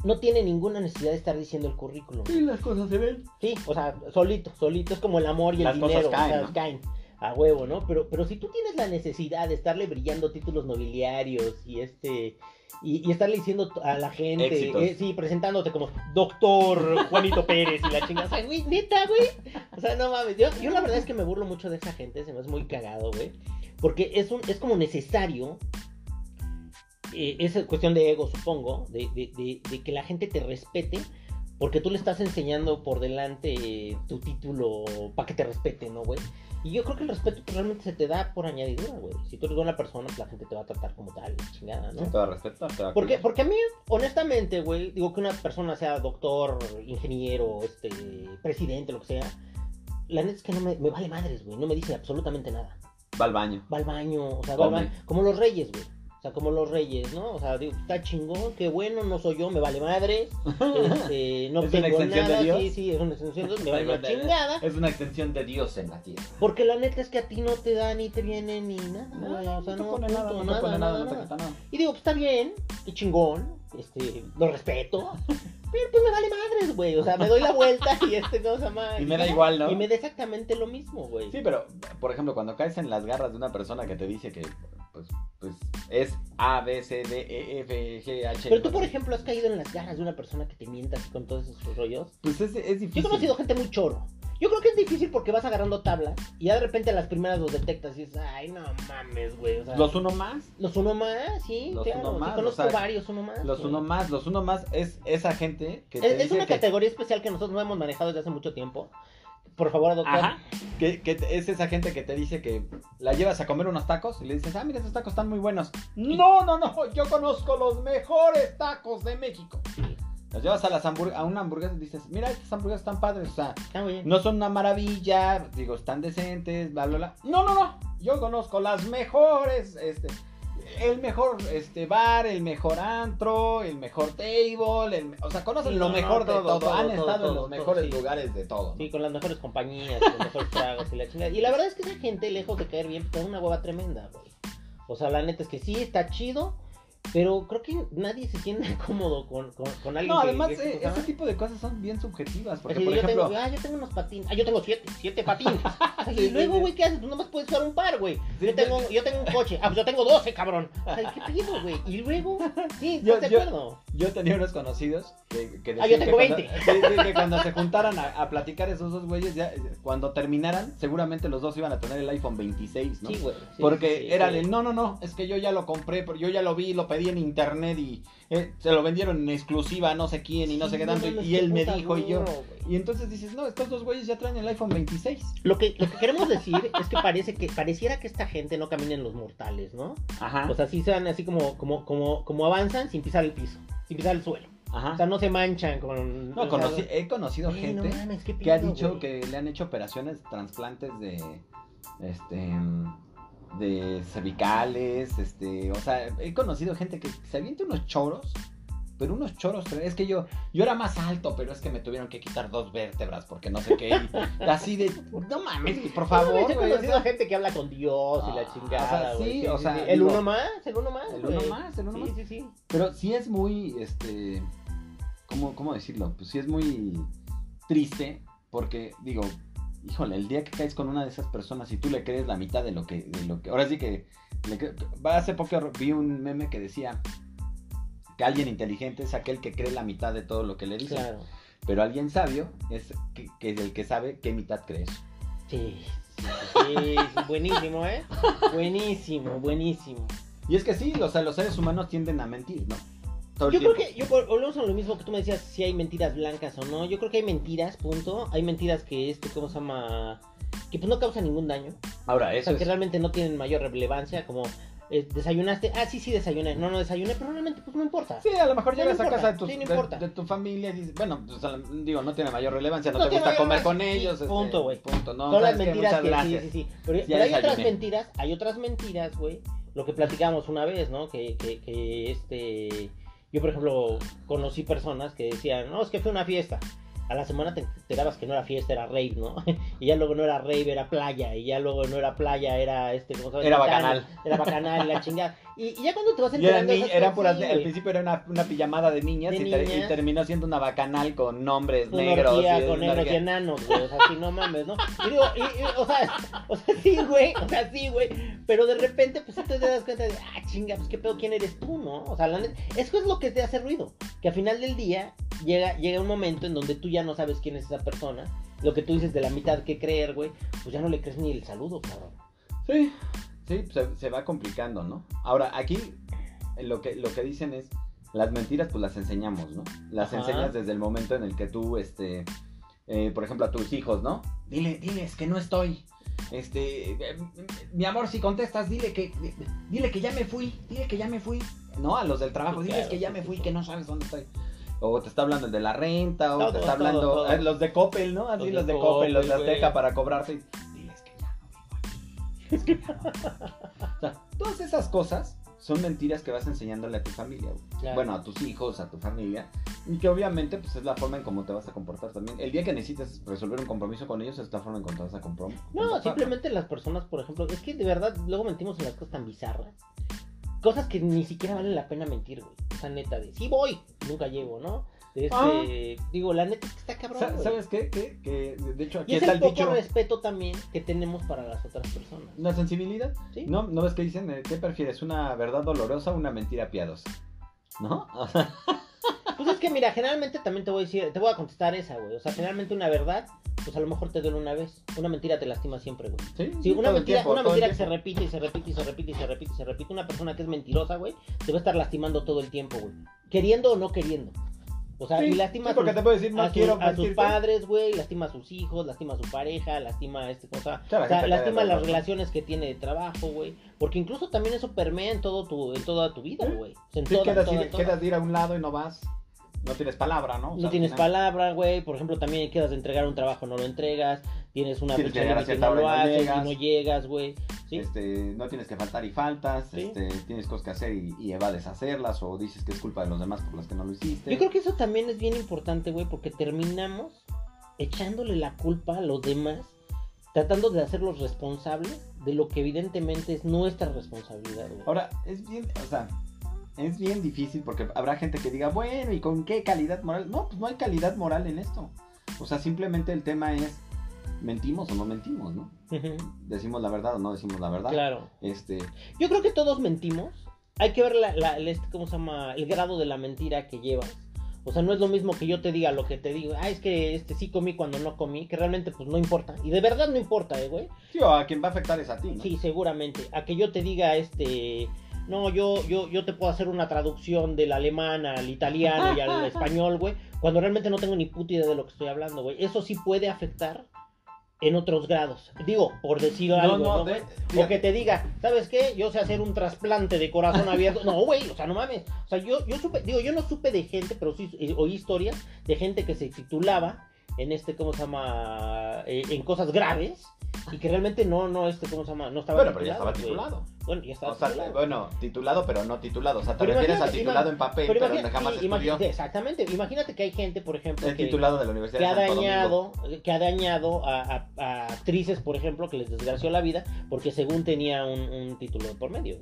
S1: No tiene ninguna necesidad de estar diciendo el currículum.
S2: Sí, las cosas se ven.
S1: Sí, o sea, solito, solito. Es como el amor y el
S2: Las cosas
S1: dinero.
S2: caen,
S1: o sea,
S2: ¿no?
S1: caen a huevo, ¿no? Pero, pero si tú tienes la necesidad de estarle brillando títulos nobiliarios y este. Y, y estarle diciendo a la gente, eh, sí, presentándote como doctor Juanito Pérez y la chingada. O sea, güey, neta, güey. O sea, no mames. Yo, yo la verdad es que me burlo mucho de esa gente, se me hace muy cagado, güey. Porque es, un, es como necesario. Eh, es cuestión de ego, supongo, de, de- de- de que la gente te respete porque tú le estás enseñando por delante eh, tu título para que te respete, ¿no, güey? Y yo creo que el respeto realmente se te da por añadidura, güey. Si tú eres buena persona, pues la gente te va a tratar como tal, chingada, ¿no?
S2: Te va a respetar, te va a
S1: Porque, porque a mí, honestamente, güey, digo que una persona sea doctor, ingeniero, este, presidente, lo que sea, la neta es que no me, me vale madres, güey, no me dice absolutamente nada.
S2: Va al baño.
S1: Va al baño, o sea, va al baño, como los reyes, güey. O sea, como los reyes, ¿no? O sea, digo, está chingón, qué bueno, no soy yo, me vale madre. Este, no
S2: ¿Es una
S1: tengo
S2: extensión de
S1: nada,
S2: Dios?
S1: sí, sí, es una extensión de Dios, me vale una chingada.
S2: Es una extensión de Dios en la tierra.
S1: Porque la neta es que a ti no te da ni te viene ni nada,
S2: No.
S1: O sea,
S2: te
S1: no,
S2: pone nada, no
S1: nada,
S2: pone
S1: nada,
S2: no.
S1: Y digo, pues está bien, qué chingón, este, lo respeto, pero pues me vale madres, güey, o sea, me doy la vuelta y este no se llama...
S2: Y me da igual, ¿no?
S1: Y me da exactamente lo mismo, güey.
S2: Sí, pero, por ejemplo, cuando caes en las garras de una persona que te dice que, pues, pues es A, B, C, D, E, F, G, H.
S1: Pero tú, por ejemplo, has caído en las garras de una persona que te mienta así con todos esos rollos.
S2: Pues es, es
S1: Yo
S2: difícil.
S1: he conocido gente muy choro. Yo creo que es difícil porque vas agarrando tablas y ya de repente a las primeras los detectas y dices, ay, no mames, güey. O sea,
S2: Los uno más.
S1: los uno más, sí,
S2: Los
S1: claro.
S2: uno
S1: sí
S2: más,
S1: conozco
S2: o sea,
S1: varios uno más.
S2: Los
S1: güey.
S2: uno más, los uno más es esa gente que te
S1: Es, es
S2: dice
S1: una
S2: que-
S1: categoría especial que nosotros no hemos manejado desde hace mucho tiempo. Por favor, doctor.
S2: Que, es esa gente que te dice que la llevas a comer unos tacos y le dices, ah, mira, esos tacos están muy buenos. No, no, no, yo conozco los mejores tacos de México. Los llevas a, las hamburg- a una hamburguesa y dices, mira, estas hamburguesas están padres, o sea, no son una maravilla, digo, están decentes, bla, bla, bla. No, no, no, yo conozco las mejores, este, el mejor este bar, el mejor antro, el mejor table, el- o sea, conocen
S1: Sí,
S2: lo
S1: no,
S2: mejor
S1: no,
S2: de
S1: todo,
S2: han
S1: todo,
S2: estado en los mejores
S1: sí.
S2: lugares de todo. ¿no?
S1: Sí, con las mejores compañías, con los mejores tragos y la chingada. Y la verdad es que esa gente, lejos de caer bien, pues es una hueva tremenda, güey. O sea, la neta es que sí, está chido, pero creo que nadie se siente cómodo con, con, con alguien
S2: No,
S1: que-
S2: además,
S1: que-
S2: eh,
S1: ¿cómo se
S2: ese tipo de cosas son bien subjetivas. Porque,
S1: Así,
S2: por
S1: yo
S2: ejemplo,
S1: tengo, ah, yo tengo unos patines. Ah, yo tengo siete, siete patines. O sea,
S2: Sí,
S1: y luego, güey, ¿qué haces? Tú nomás puedes usar un par, güey.
S2: Sí,
S1: yo, tengo, yo tengo un coche. Ah, pues yo tengo doce, cabrón. O sea, ¿qué pido, güey? Y luego, sí,
S2: Yo-
S1: ¿estás de
S2: yo-
S1: acuerdo?
S2: yo tenía unos conocidos que, que
S1: Ah, yo
S2: decían que
S1: tengo
S2: cuando-
S1: 20.
S2: sí, sí, que cuando se juntaran a, a platicar esos dos güeyes, ya, eh, cuando terminaran, seguramente los dos iban a tener el iPhone 26, ¿no?
S1: Sí, güey. sí,
S2: Porque
S1: sí, sí,
S2: era
S1: sí.
S2: de, no, no, no, es que yo ya lo compré, pero yo ya lo vi, lo pedí en internet y eh, se lo vendieron en exclusiva no sé quién y no
S1: Sí,
S2: sé qué tanto. y él me dijo y yo. Y entonces dices, no, estos dos güeyes ya traen el iPhone 26.
S1: Lo que, lo que queremos decir es que parece que pareciera que esta gente no camina en los mortales, ¿no?
S2: Ajá.
S1: O sea, sí se van así como, como, como, como avanzan sin pisar el piso, sin pisar el suelo.
S2: Ajá.
S1: O sea, no se manchan con.
S2: no, conocí- he conocido
S1: Güey,
S2: gente
S1: no mames, qué
S2: que ha dicho que le han hecho operaciones, trasplantes de, este, de cervicales, este, o sea, he conocido gente que se avienta unos choros, pero unos choros, es que yo, yo era más alto, pero es que me tuvieron que quitar dos vértebras porque no sé qué, y así de, no mames, por
S1: No,
S2: favor,
S1: he conocido gente que habla con Dios y
S2: Ah,
S1: la chingada,
S2: o sea,
S1: güey.
S2: sí, o sea,
S1: El
S2: digo-
S1: uno más, el uno más.
S2: El uno más, el uno
S1: sí,
S2: más.
S1: Sí, sí,
S2: pero sí es muy, este, ¿cómo, cómo decirlo? Pues sí es muy triste porque, digo, híjole, el día que caes con una de esas personas y tú le crees la mitad de lo que, de lo que, ahora sí que, le hace poco vi un meme que decía que alguien inteligente es aquel que cree la mitad de todo lo que le dicen,
S1: Claro.
S2: pero alguien sabio es que, que es el que sabe qué mitad crees.
S1: Sí, sí, sí, sí, buenísimo, ¿eh? Buenísimo, buenísimo.
S2: Y es que sí, o sea, los seres humanos tienden a mentir, ¿no? Todo
S1: Yo creo que, yo vol- volvemos a lo mismo que tú me decías, si hay mentiras blancas o no. Yo creo que hay mentiras, punto. Hay mentiras que, este, ¿cómo se llama? Que pues no causan ningún daño.
S2: Ahora,
S1: O
S2: eso
S1: sea,
S2: es...
S1: que realmente no tienen mayor relevancia, como eh, desayunaste. Ah, sí, sí, desayuné. No, no desayuné, pero realmente pues no importa.
S2: Sí, a lo mejor
S1: No,
S2: llegas
S1: no
S2: a casa de tu,
S1: sí, no
S2: de-
S1: importa.
S2: de tu familia y dices, bueno, pues, la- digo, no tiene mayor relevancia, no,
S1: No
S2: te gusta comer con ellos.
S1: sí,
S2: este,
S1: punto, güey.
S2: Punto, no,
S1: Son las mentiras que sí,
S2: gracias.
S1: sí, sí. Pero, hay otras mentiras, hay otras mentiras, güey. Lo que platicamos una vez, ¿no? Que, que, que este. Yo, por ejemplo, conocí personas que decían, no, es que fue una fiesta. A la semana te enterabas que no era fiesta, era rave, ¿no? y ya luego no era rave, era playa. Y ya luego no era playa, era este, ¿cómo llama?
S2: Era bacanal.
S1: Era bacanal, la chingada. Y, y ya cuando te vas enterando. cosas,
S2: puras,
S1: sí,
S2: al principio era una, una pijamada de niñas,
S1: De
S2: y, ter- y
S1: niñas.
S2: terminó siendo una bacanal con nombres
S1: Una
S2: negros.
S1: orgía
S2: y
S1: con negros y enanos, güey. O sea, sí, no mames, ¿no? Y digo, y- o sea, o sea, sí, güey. O sea, sí, güey. Pero de repente, pues te das cuenta de, ah, chinga, pues qué pedo, ¿quién eres tú, no? O sea, la neta, eso es lo que te hace ruido. Que al final del día llega, llega un momento en donde tú ya no sabes quién es esa persona. Lo que tú dices de la mitad que creer, güey, pues ya no le crees ni el saludo, cabrón.
S2: Sí, sí, se, se va complicando, ¿no? Ahora, aquí eh, lo que, lo que dicen es, las mentiras pues las enseñamos, ¿no? Las
S1: Ajá.
S2: enseñas desde el momento en el que tú, este, eh, por ejemplo, a tus hijos, ¿no? Dile, diles que no estoy. Este, eh, mi amor, si contestas, dile que, dile que ya me fui, dile que ya me fui. No, a los del trabajo,
S1: Sí,
S2: diles
S1: claro,
S2: que ya
S1: sí,
S2: me fui,
S1: sí.
S2: que no sabes dónde estoy. O te está hablando el de la renta, o
S1: Todo,
S2: te está
S1: todo,
S2: hablando
S1: todo.
S2: eh, los de Coppel, ¿no? Así
S1: Los de
S2: de, Coppel, los de Azteca para cobrarte. Diles que ya no. Es que o sea, todas esas cosas son mentiras que vas enseñándole a tu familia.
S1: Claro.
S2: Bueno, a tus hijos, a tu familia. Y que obviamente pues es la forma en cómo te vas a comportar también. El día que necesites resolver un compromiso con ellos es la forma en cómo te vas a comprom-
S1: No, simplemente las personas, por ejemplo, es que de verdad luego mentimos en las cosas tan bizarras. Cosas que ni siquiera valen la pena mentir, güey. O sea, neta, de sí voy, nunca llego, ¿no? De este,
S2: Ah.
S1: Digo, la neta es que está cabrón. Güey.
S2: ¿Sabes qué? Que, que, de hecho aquí
S1: Y es
S2: está
S1: el
S2: el
S1: poco
S2: dicho.
S1: respeto también que tenemos para las otras personas.
S2: ¿Una sensibilidad?
S1: ¿Sí?
S2: ¿No, ¿No ves que dicen? eh, ¿Qué prefieres? ¿Una verdad dolorosa o una mentira piadosa? ¿No?
S1: Pues es que mira, generalmente también te voy a decir, te voy a contestar esa, güey. O sea, generalmente una verdad, pues a lo mejor te duele una vez. Una mentira te lastima siempre, güey.
S2: Sí,
S1: Sí, una mentira,
S2: tiempo,
S1: una mentira que se repite y se repite y se repite y se repite y se repite. Una persona que es mentirosa, güey, te va a estar lastimando todo el tiempo, güey. Queriendo o no queriendo. O sea,
S2: Sí,
S1: y lastima
S2: sí,
S1: a sus-
S2: te puedo decir, no
S1: a, sus-
S2: quiero
S1: a sus
S2: mentirte.
S1: padres, güey, lastima a sus hijos, lastima a su pareja, lastima a este o sea, lastima las relaciones que tiene de trabajo, güey, porque incluso también eso permea en todo tu en toda tu vida, güey. O sea, en
S2: Sí,
S1: toda,
S2: quedas,
S1: toda,
S2: ir,
S1: toda.
S2: quedas de ir a un lado y no vas. No tienes palabra, ¿no? O sea,
S1: No tienes
S2: final-
S1: palabra, güey. Por ejemplo, también quedas de entregar un trabajo, no lo entregas. Tienes una
S2: Tienes que
S1: fecha
S2: cierta
S1: no lo haces
S2: llegas.
S1: y no llegas, güey. ¿Sí?
S2: Este, no tienes que faltar y faltas,
S1: Sí.
S2: este, tienes cosas que hacer y, y evades hacerlas o dices que es culpa de los demás por las que no lo hiciste.
S1: Yo creo que eso también es bien importante, güey, porque terminamos echándole la culpa a los demás, tratando de hacerlos responsables de lo que evidentemente es nuestra responsabilidad, güey.
S2: Ahora, es bien, o sea, es bien difícil porque habrá gente que diga, bueno, ¿y con qué calidad moral? No, pues no hay calidad moral en esto. O sea, simplemente el tema es, ¿mentimos o no mentimos, no? ¿Decimos la verdad o no decimos la verdad?
S1: Claro.
S2: Este,
S1: Yo creo que todos mentimos. Hay que ver la, la- el, este, ¿cómo se llama? el grado de la mentira que llevas. O sea, no es lo mismo que yo te diga lo que te digo. Ah, es que este sí comí cuando no comí, que realmente pues no importa. Y de verdad no importa, eh, güey.
S2: sí, o a quien va a afectar es a ti, ¿no?
S1: Sí, seguramente. A que yo te diga, este, no, yo, yo, yo te puedo hacer una traducción del alemán al italiano y al español, güey, cuando realmente no tengo ni puta idea de lo que estoy hablando, güey. Eso sí puede afectar en otros grados. Digo, por decir algo, O que te diga, ¿sabes qué? Yo sé hacer un trasplante de corazón abierto. No, güey, o sea, no mames. O sea, yo, yo supe, digo, yo no supe de gente, pero sí eh, oí historias de gente que se titulaba en este, ¿cómo se llama? Eh, en cosas graves y que realmente no, no, este, ¿cómo se llama? No estaba
S2: Bueno, pero ya estaba titulado.
S1: Bueno,
S2: O sea,
S1: titulado.
S2: bueno, titulado, pero no titulado. O sea, te
S1: Pero
S2: refieres al titulado en papel,
S1: Pero
S2: pero, jamás
S1: sí, imagínate, exactamente. Imagínate que hay gente, por ejemplo, que,
S2: titulado de la Universidad
S1: que ha dañado, que ha dañado a, a- a actrices, por ejemplo, que les desgració la vida porque según tenía un, un título por medio.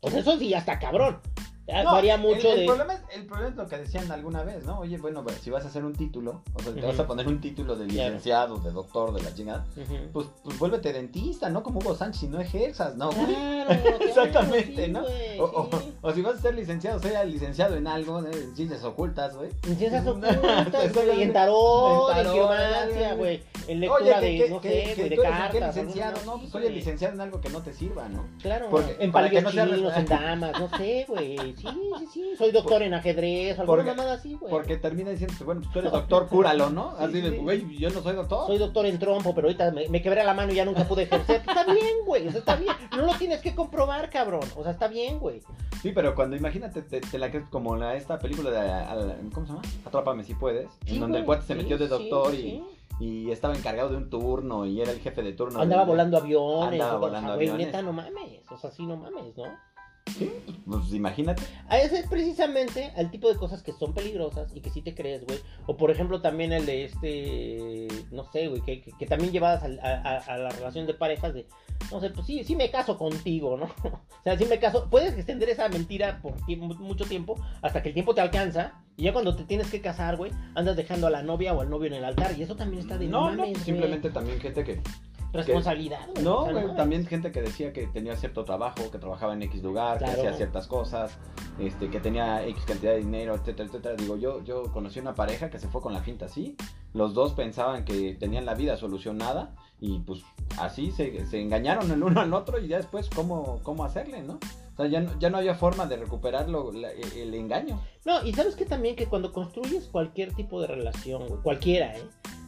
S1: O sea, eso sí, ya está cabrón. Ya
S2: No,
S1: varía
S2: el-
S1: mucho
S2: el,
S1: de...
S2: problema es, el problema es lo que decían alguna vez, ¿no? Oye, bueno, pues, si vas a hacer un título, o sea, te vas a poner un título de licenciado, de doctor, de la chingada, pues, pues vuélvete dentista, ¿no? Como Hugo Sánchez y no ejerzas, ¿no? güey?
S1: Claro,
S2: Exactamente, ¿no?
S1: güey,
S2: O, o-
S1: sí.
S2: o si vas a ser licenciado, sea licenciado en algo, en ciencias ocultas, güey.
S1: En ciencias ocultas, güey, en tarot, en
S2: tarot,
S1: quiromancia,
S2: güey.
S1: güey, en lectura
S2: Oye,
S1: de,
S2: que,
S1: no
S2: que-
S1: sé,
S2: que-
S1: güey, de cartas.
S2: licenciado, no, pues el licenciado en algo que no te sirva, ¿no?
S1: Claro,
S2: Porque-
S1: en
S2: para que
S1: palillos
S2: no
S1: en damas, no sé, güey. Sí, sí, sí. Soy doctor en ajedrez, alguna
S2: Porque-
S1: mamada así, güey.
S2: Porque termina diciendo, bueno, pues tú eres doctor, cúralo, ¿no?
S1: Sí,
S2: Así de, güey, yo no soy doctor.
S1: Soy doctor en trompo, pero ahorita me, me quebré la mano y ya nunca pude ejercer. Está bien, güey. O sea, está bien. No lo tienes que comprobar, cabrón. O sea, está bien, güey.
S2: Sí, pero cuando imagínate, te, te la crees como la, esta película de, al- ¿cómo se llama? Atrápame si puedes,
S1: Sí,
S2: en donde el cuate se metió de doctor y, y estaba encargado de un turno y era el jefe de turno.
S1: Andaba volando aviones.
S2: Andaba
S1: o sea,
S2: volando
S1: güey,
S2: aviones.
S1: neta, no mames. O sea, sí, no mames, ¿no?
S2: Pues imagínate.
S1: A ese es precisamente al tipo de cosas que son peligrosas y que sí te crees, güey. O por ejemplo también el de este, no sé, güey, que, que- que también llevadas a, a- a la relación de parejas de, no sé, pues sí, sí me caso contigo, ¿no? O sea, sí me caso. Puedes extender esa mentira por tiempo- mucho tiempo hasta que el tiempo te alcanza y ya cuando te tienes que casar, güey, andas dejando a la novia o al novio en el altar y eso también está de
S2: No,
S1: no,
S2: pues simplemente también gente que...
S1: responsabilidad.
S2: No, güey, también gente que decía que tenía cierto trabajo, que trabajaba en X lugar,
S1: Claro.
S2: que hacía ciertas cosas, este, que tenía X cantidad de dinero, etcétera, etcétera. Digo, yo, yo conocí una pareja que se fue con la finta así. Los dos pensaban que tenían la vida solucionada y pues así se, se engañaron el uno al otro y ya después cómo, cómo hacerle, ¿no? O sea, ya, no- ya no había forma de recuperar lo- la- el engaño.
S1: No, y sabes que también que cuando construyes cualquier tipo de relación, cualquiera, ¿eh?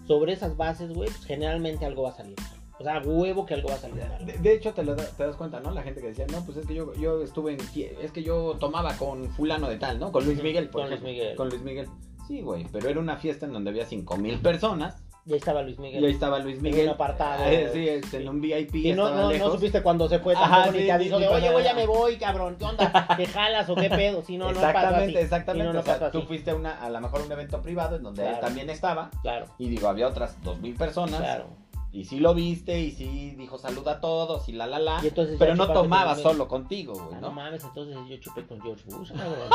S1: Sobre esas bases, güey, pues generalmente algo va a salir. O sea, huevo que algo va a salir mal.
S2: De, de hecho, te, lo da- te das cuenta, ¿no? La gente que decía, no, pues es que yo, yo estuve en... Es que yo tomaba con fulano de tal, ¿no? Con Luis Miguel, por
S1: Con Luis. Miguel.
S2: Con Luis Miguel. Sí, güey, pero era una fiesta en donde había cinco mil personas
S1: Y ahí estaba Luis Miguel.
S2: y ahí estaba Luis
S1: En
S2: Miguel.
S1: un apartado.
S2: Eh, sí, en un VIP,
S1: Y no, supiste cuando se fue tampoco ni
S2: sí,
S1: te avisó
S2: sí,
S1: de, oye, güey, ya me voy, cabrón. ¿Qué onda? ¿Te jalas o qué pedo? Si no, no pasa así.
S2: exactamente, exactamente.
S1: No,
S2: o sea, tú
S1: así.
S2: fuiste a, una, a lo mejor un evento privado en donde él también estaba.
S1: Claro,
S2: Y digo, había otras dos mil personas.
S1: claro.
S2: Y sí lo viste, y sí dijo saluda a todos, y la la la. Pero no tomaba
S1: con
S2: solo contigo, güey,
S1: Ah, no
S2: ¿no?
S1: mames, entonces yo chupé con George Bush, cabrón.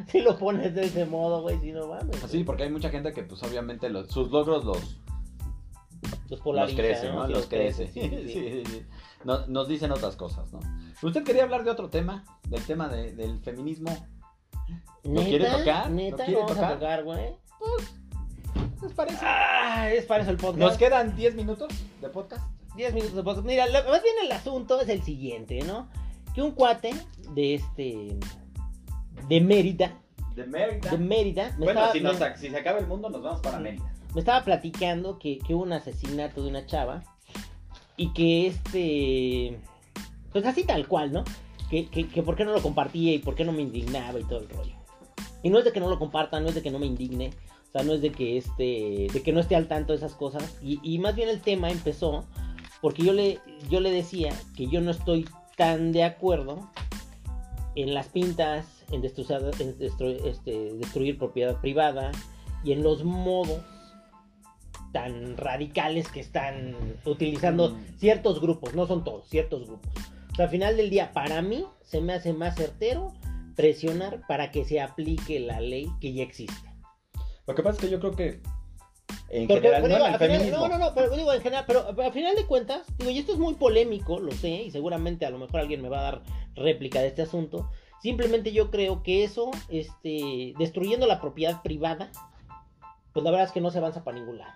S1: si lo pones de ese modo, güey, si no mames.
S2: Sí,
S1: güey.
S2: porque hay mucha gente que, pues, obviamente, los- sus logros los,
S1: Los
S2: los crece, ¿no?
S1: Sí,
S2: Los crece.
S1: sí,
S2: Sí,
S1: sí, sí.
S2: sí, sí. No- nos dicen otras cosas, ¿no? Usted quería hablar de otro tema, del tema de- del feminismo. ¿Lo
S1: ¿Neta?
S2: quiere tocar? ¿Lo
S1: ¿Neta?
S2: quiere
S1: ¿Lo vamos
S2: tocar?
S1: güey?
S2: Es para eso.
S1: Ah, es para eso el podcast.
S2: Nos quedan 10 minutos de podcast.
S1: 10 minutos de podcast. Mira, lo- más bien el asunto es el siguiente, ¿no? Que un cuate de este. de Mérida.
S2: De Mérida.
S1: De Mérida. Me,
S2: Bueno,
S1: estaba,
S2: si, nos
S1: me-
S2: si se acaba el mundo, nos vamos para Mérida.
S1: me estaba platicando que, que hubo un asesinato de una chava. Y que este. Pues así tal cual, ¿no? Que, que, que por qué no lo compartía y por qué no me indignaba y todo el rollo. Y no es de que no lo comparta, no es de que no me indigne. O sea, no es de que este. de que no esté al tanto de esas cosas. Y, y más bien el tema empezó porque yo le, yo le decía que yo no estoy tan de acuerdo en las pintas, en, en destru- este, destruir propiedad privada y en los modos tan radicales que están utilizando
S2: Mm.
S1: ciertos grupos, no son todos, ciertos grupos. O sea, al final del día, para mí, se me hace más certero presionar para que se aplique la ley que ya existe.
S2: Lo que pasa es que yo creo que en
S1: Porque,
S2: general,
S1: pero
S2: no
S1: digo,
S2: en el
S1: al final- no, no, no, pero digo en general, pero, pero al final de cuentas, digo, y esto es muy polémico, lo sé, y seguramente a lo mejor alguien me va a dar réplica de este asunto. Simplemente yo creo que eso, este, destruyendo la propiedad privada, pues la verdad es que no se avanza para ningún lado.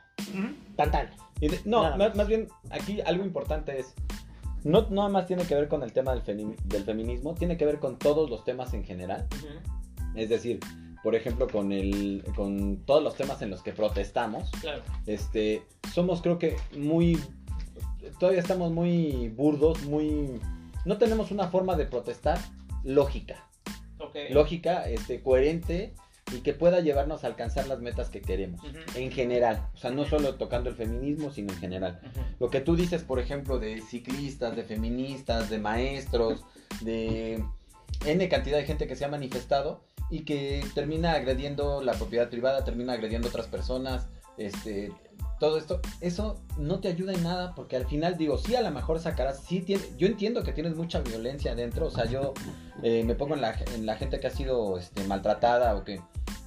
S1: Tan tan.
S2: Y de- no, más bien aquí algo importante es, no nada más tiene que ver con el tema del, femi- del feminismo, tiene que ver con todos los temas en general. Es decir, por ejemplo, con, el, con todos los temas en los que protestamos,
S1: Claro.
S2: este, somos creo que muy, todavía estamos muy burdos, muy, no tenemos una forma de protestar lógica, lógica, este, coherente y que pueda llevarnos a alcanzar las metas que queremos. En general, o sea, no solo tocando el feminismo, sino en general. Lo que tú dices, por ejemplo, de ciclistas, de feministas, de maestros, de N cantidad de gente que se ha manifestado y que termina agrediendo la propiedad privada, termina agrediendo a otras personas, este, todo esto, eso no te ayuda en nada porque al final digo, sí, a lo mejor sacarás, sí, tiene, yo entiendo que tienes mucha violencia adentro, o sea, yo eh, me pongo en la, en la gente que ha sido este, maltratada o que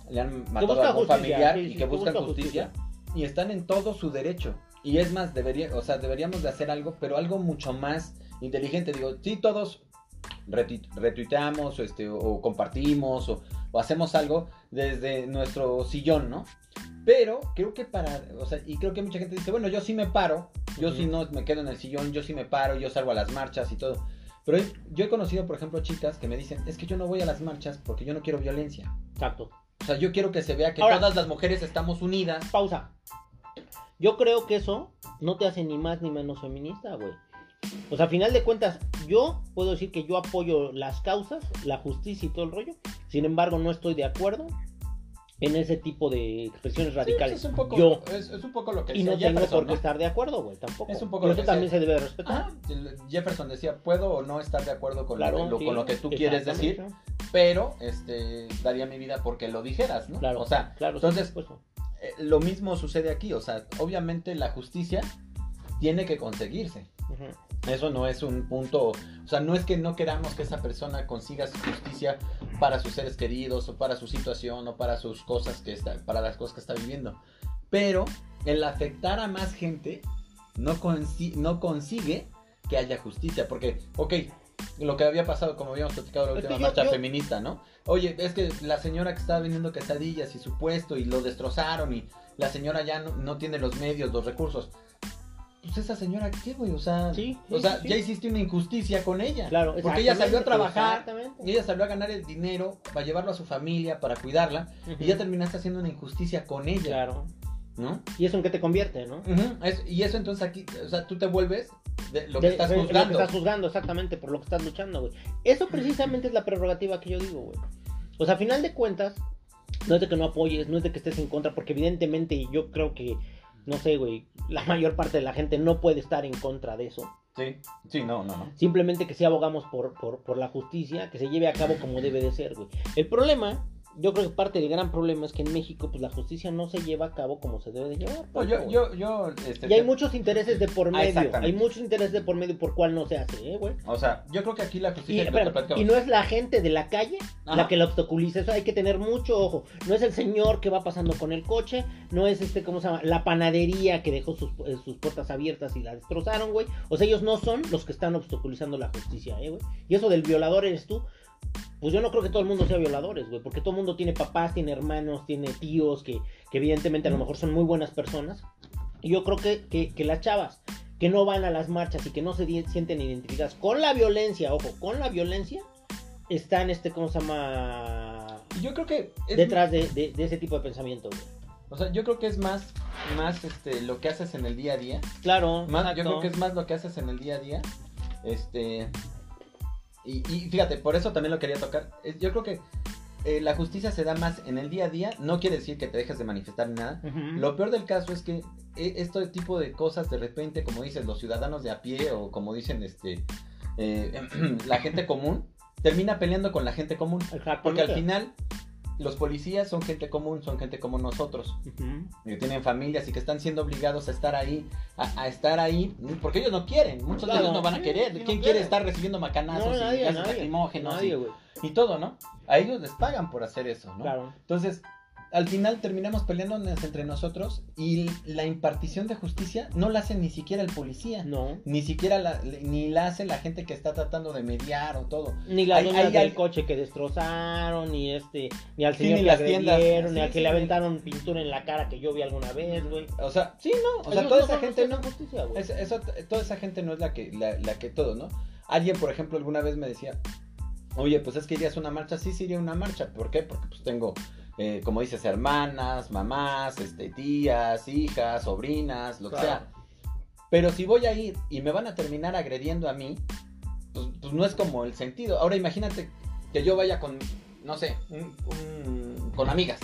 S2: le han matado a algún
S1: justicia,
S2: familiar
S1: sí,
S2: y que
S1: que
S2: buscan
S1: busca
S2: justicia y están en todo su derecho. Y es más, debería, o sea, deberíamos de hacer algo, pero algo mucho más inteligente. Digo, sí, todos retu- retuiteamos o, este, o compartimos o, o hacemos algo desde nuestro sillón, ¿no? Pero creo que para, o sea, y creo que mucha gente dice, bueno, yo sí me paro, yo sí no me quedo en el sillón, yo sí me paro, yo salgo a las marchas y todo. Pero yo he conocido, por ejemplo, chicas que me dicen, es que yo no voy a las marchas porque yo no quiero violencia.
S1: Exacto.
S2: O sea, yo quiero que se vea que
S1: Ahora-
S2: todas las mujeres estamos unidas.
S1: Pausa. Yo creo que eso no te hace ni más ni menos feminista, güey. O sea, a final de cuentas, yo puedo decir que yo apoyo las causas, la justicia y todo el rollo. Sin embargo, no estoy de acuerdo en ese tipo de expresiones radicales.
S2: Sí, es un poco,
S1: yo.
S2: es, es un poco lo que
S1: y no tengo por qué
S2: ¿no?
S1: estar de acuerdo, güey, tampoco.
S2: Es un poco
S1: Pero
S2: lo
S1: eso
S2: que
S1: también
S2: decía-
S1: se debe respetar.
S2: Ah, el- Jefferson decía, puedo o no estar de acuerdo con,
S1: Claro,
S2: lo,
S1: sí,
S2: con lo que tú quieres decir, pero este daría mi vida porque lo dijeras, ¿no?
S1: Claro,
S2: O sea,
S1: claro, sí,
S2: entonces,
S1: supuesto.
S2: eh, lo mismo sucede aquí, o sea, obviamente la justicia tiene que conseguirse. Eso no es un punto, o sea, no es que no queramos que esa persona consiga su justicia para sus seres queridos o para su situación o para sus cosas que está, para las cosas que está viviendo. Pero el afectar a más gente no, consi- no consigue que haya justicia, porque, ok, lo que había pasado, como habíamos platicado en la última
S1: yo-
S2: marcha
S1: yo-
S2: feminista, ¿no? Oye, es que la señora que estaba vendiendo quesadillas y su puesto y lo destrozaron y la señora ya no, no tiene los medios, los recursos. Pues esa señora, ¿qué, güey? O sea,
S1: Sí,
S2: o sea
S1: sí.
S2: ya hiciste una injusticia con ella.
S1: Claro,
S2: Porque ella salió a trabajar, y ella salió a ganar el dinero para llevarlo a su familia, para cuidarla, y ya terminaste haciendo una injusticia con ella,
S1: Claro.
S2: ¿no?
S1: ¿Y eso en qué te convierte, no?
S2: Es- y eso entonces aquí, o sea, tú te vuelves de lo que
S1: De-
S2: estás
S1: de- Lo
S2: juzgando.
S1: que estás juzgando, exactamente, por lo que estás luchando, güey. Eso precisamente es la prerrogativa que yo digo, güey. O sea, a final de cuentas, no es de que no apoyes, no es de que estés en contra, porque evidentemente yo creo que, no sé, güey, la mayor parte de la gente no puede estar en contra de eso.
S2: Sí, sí, no, no, no.
S1: Simplemente que sí abogamos por, por, por la justicia, que se lleve a cabo como debe de ser, güey. El problema, yo creo que parte del gran problema es que en México, pues la justicia no se lleva a cabo como se debe de llevar.
S2: No, yo,
S1: güey.
S2: yo, yo, este,
S1: Y hay
S2: te-
S1: muchos intereses de por
S2: Ah,
S1: medio. hay muchos intereses de por medio por cuál no se hace, ¿eh, güey?
S2: o sea, yo creo que aquí la
S1: Y,
S2: justicia
S1: espérame,
S2: platicamos-
S1: y no es la gente de la calle
S2: Ajá.
S1: la que la obstaculiza, eso hay que tener mucho ojo. No es el señor que va pasando con el coche, no es este, ¿cómo se llama? La panadería que dejó sus, eh, sus puertas abiertas y la destrozaron, güey. O sea, ellos no son los que están obstaculizando la justicia, ¿eh, güey? Y eso del violador eres tú, pues yo no creo que todo el mundo sea violadores, güey, porque todo el mundo tiene papás, tiene hermanos, tiene tíos que, que evidentemente a lo mejor son muy buenas personas. Y yo creo que, que, que las chavas que no van a las marchas y que no se sienten identificadas con la violencia, ojo, con la violencia, están, este, ¿cómo se llama?
S2: Yo creo que es,
S1: Detrás de, de- de ese tipo de pensamiento, güey.
S2: o sea, yo creo que es más, más este, lo que haces en el día a día.
S1: Claro,
S2: Más, yo creo que es más lo que haces en el día a día. Este. Y, y fíjate, por eso también lo quería tocar. Yo creo que eh, la justicia se da más en el día a día. No quiere decir que te dejes de manifestar ni nada. Lo peor del caso es que eh, este tipo de cosas, de repente, como dices, los ciudadanos de a pie o como dicen este eh, la gente común, termina peleando con la gente común. Porque al final, los policías son gente común, son gente como nosotros que tienen familias y que están siendo obligados a estar ahí, a, a estar ahí, porque ellos no quieren, muchos
S1: Claro.
S2: de ellos no van a querer. ¿Quién quiere
S1: quieren.
S2: estar recibiendo macanazos
S1: No,
S2: y
S1: nadie,
S2: gases
S1: nadie.
S2: y, y todo, no? A ellos les pagan por hacer eso, ¿no?
S1: Claro.
S2: Entonces, al final terminamos peleándonos entre nosotros y la impartición de justicia no la hace ni siquiera el policía.
S1: No.
S2: Ni siquiera la, ni la hace la gente que está tratando de mediar o todo.
S1: Ni
S2: Hay- hay-
S1: del
S2: hay-
S1: coche que destrozaron, ni este, ni al
S2: Sí,
S1: señor
S2: ni
S1: que
S2: las tiendas.
S1: agredieron, ni
S2: Sí,
S1: al que
S2: sí,
S1: le aventaron pintura en la cara que yo vi alguna vez, güey.
S2: O sea, sí, no. O sea,
S1: Ellos
S2: toda
S1: no
S2: esa gente no.
S1: justicia.
S2: Es- eso- toda esa gente no es la que, la, la que todo, ¿no? Alguien, por ejemplo, alguna vez me decía, oye, pues es que irías a una marcha, sí, sí iría a una marcha, ¿por qué? Porque pues tengo, eh, como dices, hermanas, mamás, este, tías, hijas, sobrinas, lo que sea. Pero si voy a ir y me van a terminar agrediendo a mí, pues, pues no es como el sentido. Ahora imagínate que yo vaya con, no sé, un- un- con amigas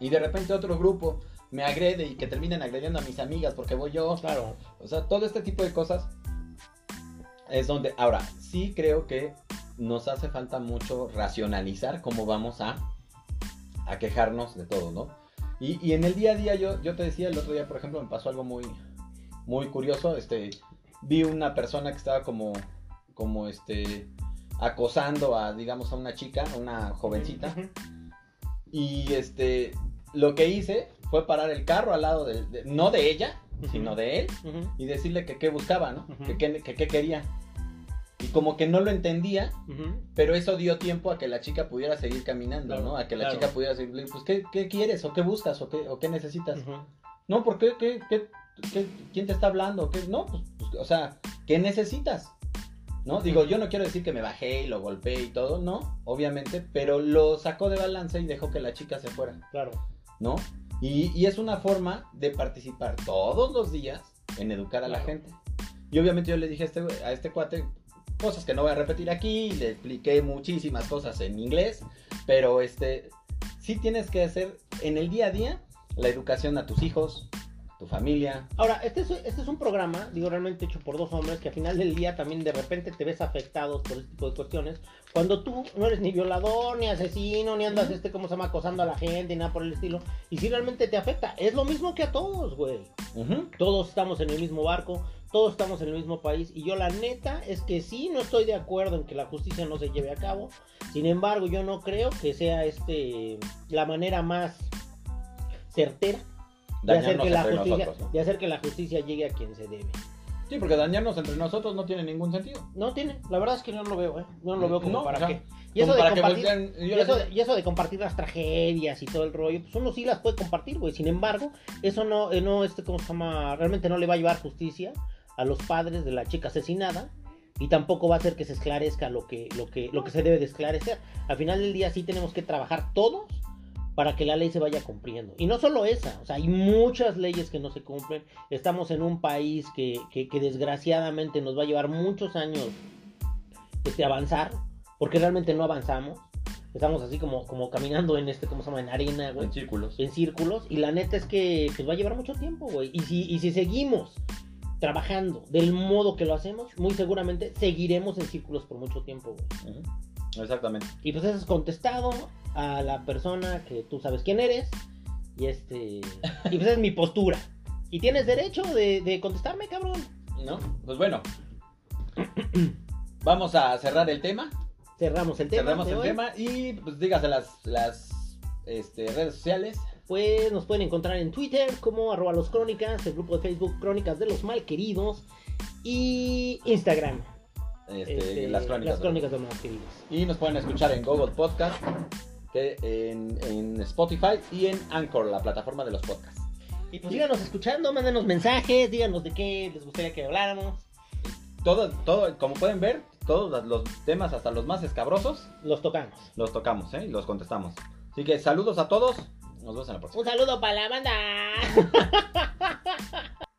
S2: y de repente otro grupo me agrede y que terminen agrediendo a mis amigas porque voy yo.
S1: Claro.
S2: O sea, todo este tipo de cosas es donde, ahora, sí creo que nos hace falta mucho racionalizar cómo vamos a, a quejarnos de todo, ¿no? Y, y en el día a día, yo, yo te decía, el otro día, por ejemplo, me pasó algo muy, muy curioso. Este, vi una persona que estaba como, como este, acosando a, digamos, a una chica, a una jovencita. Y este, lo que hice fue parar el carro al lado del, de- no de ella, sino de él, y decirle que qué buscaba, ¿no? Que qué que qué quería. Y como que no lo entendía,
S1: ujú.
S2: pero eso dio tiempo a que la chica pudiera seguir caminando,
S1: Claro,
S2: ¿no? A que la
S1: claro.
S2: chica pudiera seguir, pues, ¿qué, qué quieres? ¿O qué buscas? ¿O qué, o qué necesitas?
S1: Ujú.
S2: No, ¿por qué? ¿Qué, qué, qué- quién te está hablando? ¿Qué? No, pues, pues, o sea, ¿qué necesitas? ¿No? Digo, yo no quiero decir que me bajé y lo golpeé y todo, no, obviamente, pero lo sacó de balance y dejó que la chica se fuera,
S1: Claro.
S2: ¿no? Y, y es una forma de participar todos los días en educar a la
S1: Claro.
S2: gente. Y obviamente yo le dije a este, a este cuate cosas que no voy a repetir aquí, le expliqué muchísimas cosas en inglés, pero este, sí tienes que hacer en el día a día la educación a tus hijos, tu familia.
S1: Ahora, este es, este es un programa, digo, realmente hecho por dos hombres que al final del día también de repente te ves afectados por este tipo de cuestiones. Cuando tú no eres ni violador, ni asesino, ni andas, este, ¿cómo se llama?, acosando a la gente, ni nada por el estilo. Y si realmente te afecta, es lo mismo que a todos, güey.
S2: Ujú.
S1: Todos estamos en el mismo barco, todos estamos en el mismo país. Y yo la neta es que sí, no estoy de acuerdo en que la justicia no se lleve a cabo. Sin embargo, yo no creo que sea este la manera más certera de hacer, que la justicia,
S2: nosotros, ¿no?
S1: de hacer que la justicia llegue a quien se debe.
S2: Sí, porque dañarnos entre nosotros no tiene ningún sentido.
S1: No tiene, la verdad es que no lo veo, ¿eh? No lo veo como
S2: No,
S1: para
S2: o sea,
S1: qué. Y eso, de compartir,
S2: voltean- yo
S1: y,
S2: les
S1: eso,
S2: digo-
S1: de- y eso de compartir las tragedias y todo el rollo, pues uno sí las puede compartir, güey. Sin embargo, eso no, eh, no, este, ¿cómo se llama? Realmente no le va a llevar justicia a los padres de la chica asesinada y tampoco va a hacer que se esclarezca lo que, lo que, lo que se debe de esclarecer. Al final del día sí tenemos que trabajar todos para que la ley se vaya cumpliendo. Y no solo esa, o sea, hay muchas leyes que no se cumplen. Estamos en un país que, que, que desgraciadamente nos va a llevar muchos años este, avanzar, porque realmente no avanzamos. Estamos así como, como caminando en este, ¿cómo se llama? En arena, güey.
S2: En círculos.
S1: En círculos. Y la neta es que pues, va a llevar mucho tiempo, güey. Y si, y si seguimos trabajando del modo que lo hacemos, muy seguramente seguiremos en círculos por mucho tiempo, güey.
S2: Exactamente.
S1: Y pues eso es contestado a la persona que tú sabes quién eres. Y este. Y pues esa es mi postura. Y tienes derecho de, de contestarme, cabrón.
S2: ¿No? Pues bueno. Vamos a cerrar el tema.
S1: Cerramos el tema.
S2: Cerramos el
S1: hoy.
S2: tema y pues dígase las, las este, redes sociales.
S1: Pues nos pueden encontrar en Twitter como arroba los crónicas, el grupo de Facebook Crónicas de los Malqueridos y Instagram.
S2: este,
S1: este,
S2: las crónicas.
S1: las crónicas de Martínez.
S2: Y nos pueden escuchar en Google Podcast, que en, en Spotify y en Anchor, la plataforma de los podcasts.
S1: Y pues síganos escuchando, mándenos mensajes, díganos de qué les gustaría que habláramos.
S2: Todo, todo, como pueden ver, todos los temas, hasta los más escabrosos,
S1: Los tocamos.
S2: los tocamos, ¿eh? Y los contestamos. Así que saludos a todos. Nos vemos en la próxima.
S1: Un saludo para la banda.